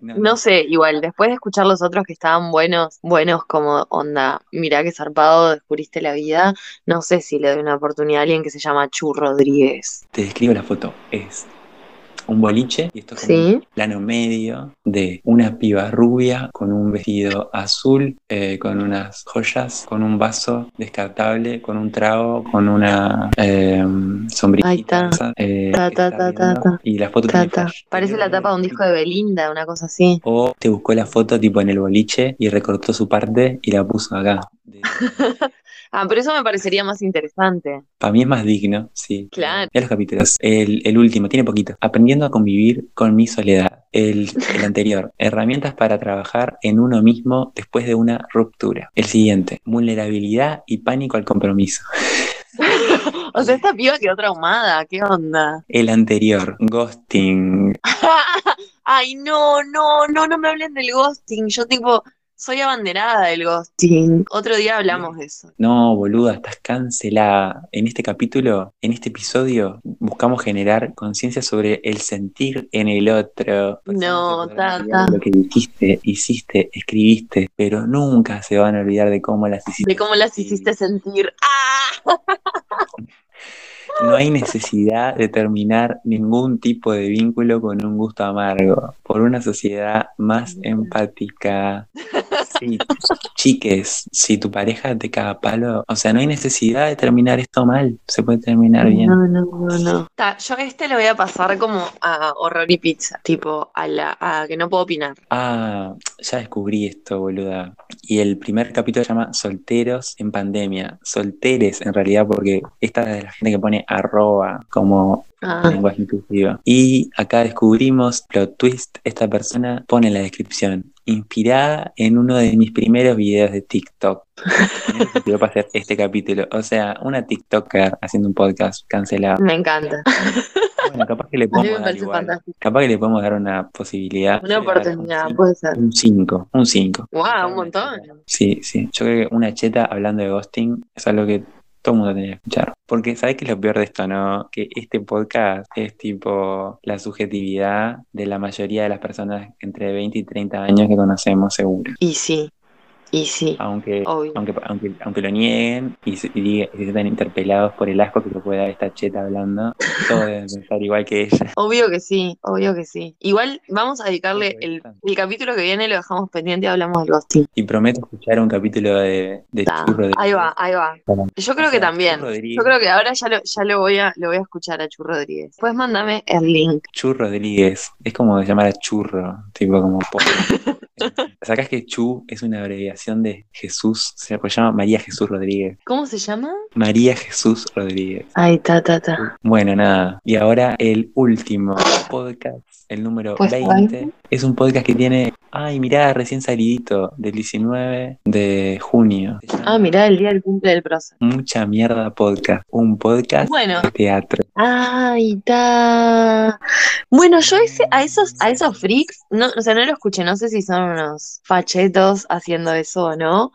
No sé, igual, después de escuchar los otros que estaban buenos, buenos como onda, mirá qué zarpado, descubriste la vida, no sé si le doy una oportunidad a alguien que se llama Chu Rodríguez. Te describo la foto. Es un boliche y esto es como Sí. un plano medio de una piba rubia con un vestido azul, eh, con unas joyas, con un vaso descartable, con un trago, con una eh, Ahí está. eh, Ta, que ta, está ta, ta, riendo, ta. y la foto Ta, tiene ta. flash. Parece la tapa de un disco de Belinda, una cosa así. O te buscó la foto tipo en el boliche y recortó su parte y la puso acá. Ah, pero eso me parecería más interesante. Para mí es más digno, sí. Claro. Mira los capítulos. El, el último, tiene poquito. Aprendiendo a convivir con mi soledad. El, el anterior, herramientas para trabajar en uno mismo después de una ruptura. El siguiente, vulnerabilidad y pánico al compromiso. O sea, esta piba quedó traumada, ¿qué onda? El anterior, ghosting. Ay, no, no, no, no me hablen del ghosting. Yo tipo, soy abanderada del ghosting. Otro día hablamos de eso. No, boluda, estás cancelada. En este capítulo, en este episodio, buscamos generar conciencia sobre el sentir en el otro. No, Personas se podrán ta, olvidar ta. Lo que dijiste, hiciste, escribiste, pero nunca se van a olvidar de cómo las hiciste. De cómo las sentir. hiciste sentir. ¡Ah! No hay necesidad de terminar ningún tipo de vínculo con un gusto amargo, por una sociedad más empática. Sí, chiques, si tu pareja te caga a palo, o sea, no hay necesidad de terminar esto mal, se puede terminar bien. No, no, no, no. Ta, yo este lo voy a pasar como a horror y pizza, tipo a la a que no puedo opinar. Ah, ya descubrí esto, boluda. Y el primer capítulo se llama Solteros en pandemia. Solteres, en realidad, porque esta es de la gente que pone arroba como Ah, lenguaje inclusivo. Y acá descubrimos plot twist. Esta persona pone en la descripción, inspirada en uno de mis primeros videos de TikTok. Para hacer este capítulo. O sea, una TikToker haciendo un podcast cancelado. me encanta. Bueno, capaz que le podemos dar igual. Capaz que le podemos dar una posibilidad. Una un oportunidad, cinco. puede ser. Un 5, un 5. Wow, un montón. Sí, sí. Yo creo que una cheta hablando de ghosting es algo que todo el mundo tenía que escuchar. Porque ¿sabes qué es lo peor de esto, no? Que este podcast es tipo la subjetividad de la mayoría de las personas entre 20 y 30 años que conocemos, seguro. Y sí, Y sí, aunque, obvio. aunque, aunque, aunque lo nieguen y se, y se sientan interpelados por el asco que le puede dar esta cheta hablando, todos deben pensar igual que ella. Obvio que sí, obvio que sí. Igual vamos a dedicarle el, el capítulo que viene, lo dejamos pendiente y hablamos del ghosting. Y prometo escuchar un capítulo de, de Churro Ahí va, ahí va. Yo creo que también. Yo creo que ahora ya lo, ya lo voy a, lo voy a escuchar a Chu Rodríguez. Después mándame el link. Chu Rodríguez. Es como llamar a churro, tipo como. Sacás que Chu es una abreviación de Jesús, se pues llama María Jesús Rodríguez. ¿Cómo se llama? María Jesús Rodríguez. Ay, ta, ta, ta. Bueno, nada. Y ahora el último podcast, el número Pues, 20. Es un podcast que tiene, ay, mirá, recién salidito, del 19 de junio. Ah, mirá, el día del cumple del prócer. Mucha mierda podcast. Un podcast Bueno. de teatro. Ay, ta. Bueno, yo ese, a esos, a esos freaks, no, o sea, no lo escuché, no sé si son unos fachetos haciendo eso o no,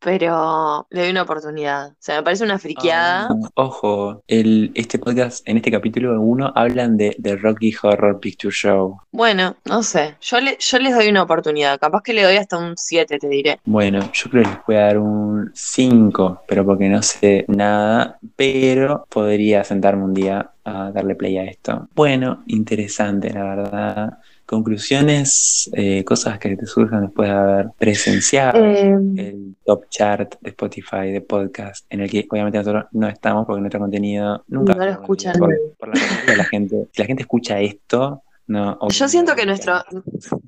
pero le doy una oportunidad. O sea, me parece una friqueada. Ah, ojo, el, este podcast, en este capítulo 1, hablan de, de Rocky Horror Picture Show. Bueno, no sé, yo, le, yo les doy una oportunidad, capaz que le doy hasta un 7, te diré. Bueno, yo creo que les voy a dar un 5, pero porque no sé nada, pero podría sentarme un día a darle play a esto. Bueno, interesante, la verdad. Conclusiones, eh, cosas que te surjan después de haber presenciado Eh, el top chart de Spotify de podcast, en el que obviamente nosotros no estamos porque nuestro contenido nunca No lo escuchan por, por la mayoría de la gente. Si la gente escucha esto, no. yo siento que nuestro,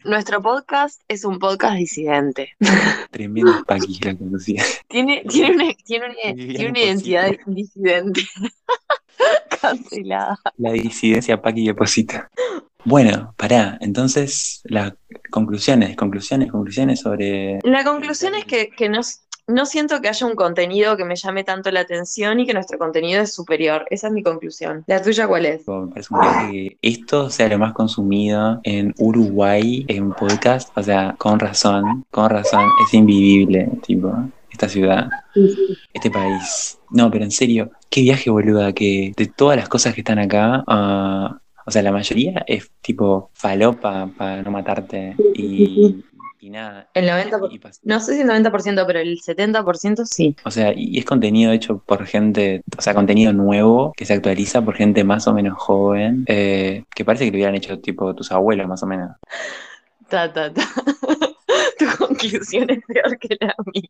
nuestro podcast es un podcast disidente. Tremendo paquis la conducía. Tiene, tiene una, tiene una, tiene una identidad disidente. Cancelada. La disidencia Paqui deposita. Bueno, pará, entonces las conclusiones, conclusiones, conclusiones sobre... La conclusión es que, que no, no siento que haya un contenido que me llame tanto la atención y que nuestro contenido es superior. Esa es mi conclusión. ¿La tuya cuál es? Me parece un que esto sea lo más consumido en Uruguay en podcast, o sea, con razón, con razón, es invivible, tipo, esta ciudad, este país. No, pero en serio, qué viaje boluda que de todas las cosas que están acá, ah, o sea, la mayoría es tipo falopa para no matarte y, y nada. El 90%. Y pas- No sé si el 90%, pero el 70% sí. O sea, y es contenido hecho por gente, o sea, contenido nuevo que se actualiza por gente más o menos joven, eh, que parece que lo hubieran hecho tipo tus abuelos más o menos. Ta, ta, ta. Tu conclusión es peor que la mía.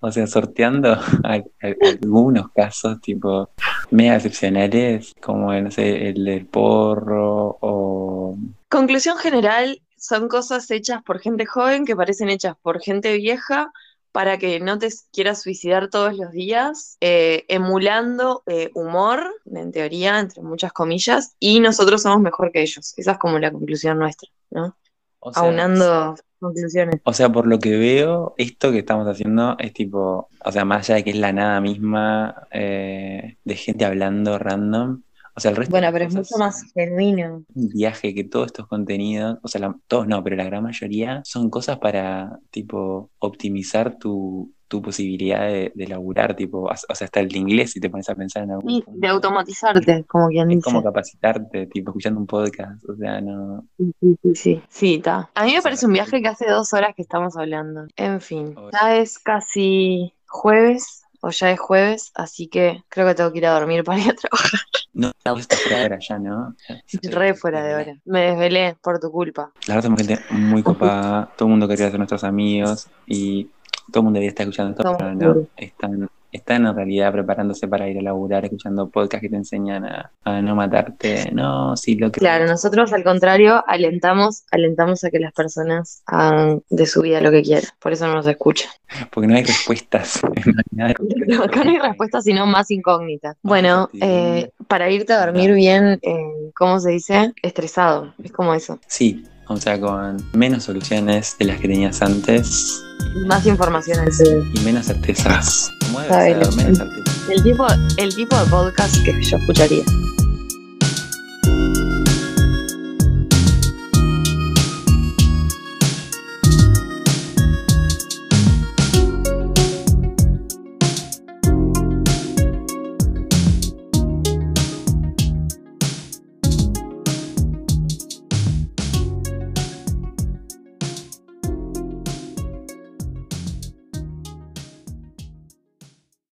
O sea, sorteando algunos casos tipo mega excepcionales, como no sé, el del porro o Conclusión general, son cosas hechas por gente joven que parecen hechas por gente vieja para que no te quieras suicidar todos los días, eh, emulando eh, humor, en teoría, entre muchas comillas, y nosotros somos mejor que ellos. Esa es como la conclusión nuestra, ¿no? o sea, Aunando conclusiones. O sea, por lo que veo, esto que estamos haciendo es tipo, o sea, más allá de que es la nada misma eh, de gente hablando random, o sea, el resto Bueno, pero es mucho más genuino. un viaje que todos estos contenidos, o sea, la- todos no, pero la gran mayoría son cosas para, tipo, optimizar tu, tu posibilidad de, de laburar, tipo, o sea, hasta el inglés, si te pones a pensar en Y punto. de automatizarte, como quien Es dice. como capacitarte, tipo, escuchando un podcast, o sea, no... Sí, sí, sí, sí. Sí, está. A mí me Sí, parece un sí. viaje que hace dos horas que estamos hablando. En fin, ya es casi jueves, o ya es jueves, así que creo que tengo que ir a dormir para ir a trabajar. No, vos estás fuera de hora ya, ¿no? Re fuera de hora. Me desvelé por tu culpa. La verdad somos gente muy copada, todo el mundo quería ser nuestros amigos y todo el mundo debería estar escuchando esto, pero no, están, están en realidad preparándose para ir a laburar, escuchando podcasts que te enseñan a, a no matarte. No, sí, lo que... Claro, nosotros al contrario alentamos, alentamos a que las personas hagan de su vida lo que quieran. Por eso no nos escuchan. Porque no hay respuestas. No hay No, acá no hay respuestas, sino más incógnitas. Bueno, eh, para irte a dormir bien, eh, ¿cómo se dice? Estresado. Es como eso. Sí, o sea, con menos soluciones de las que tenías antes Más información cerebro. y menos certezas. ¿Cómo debe Sabelo. ser? Menos certezas. El tipo, el tipo de podcast que yo escucharía.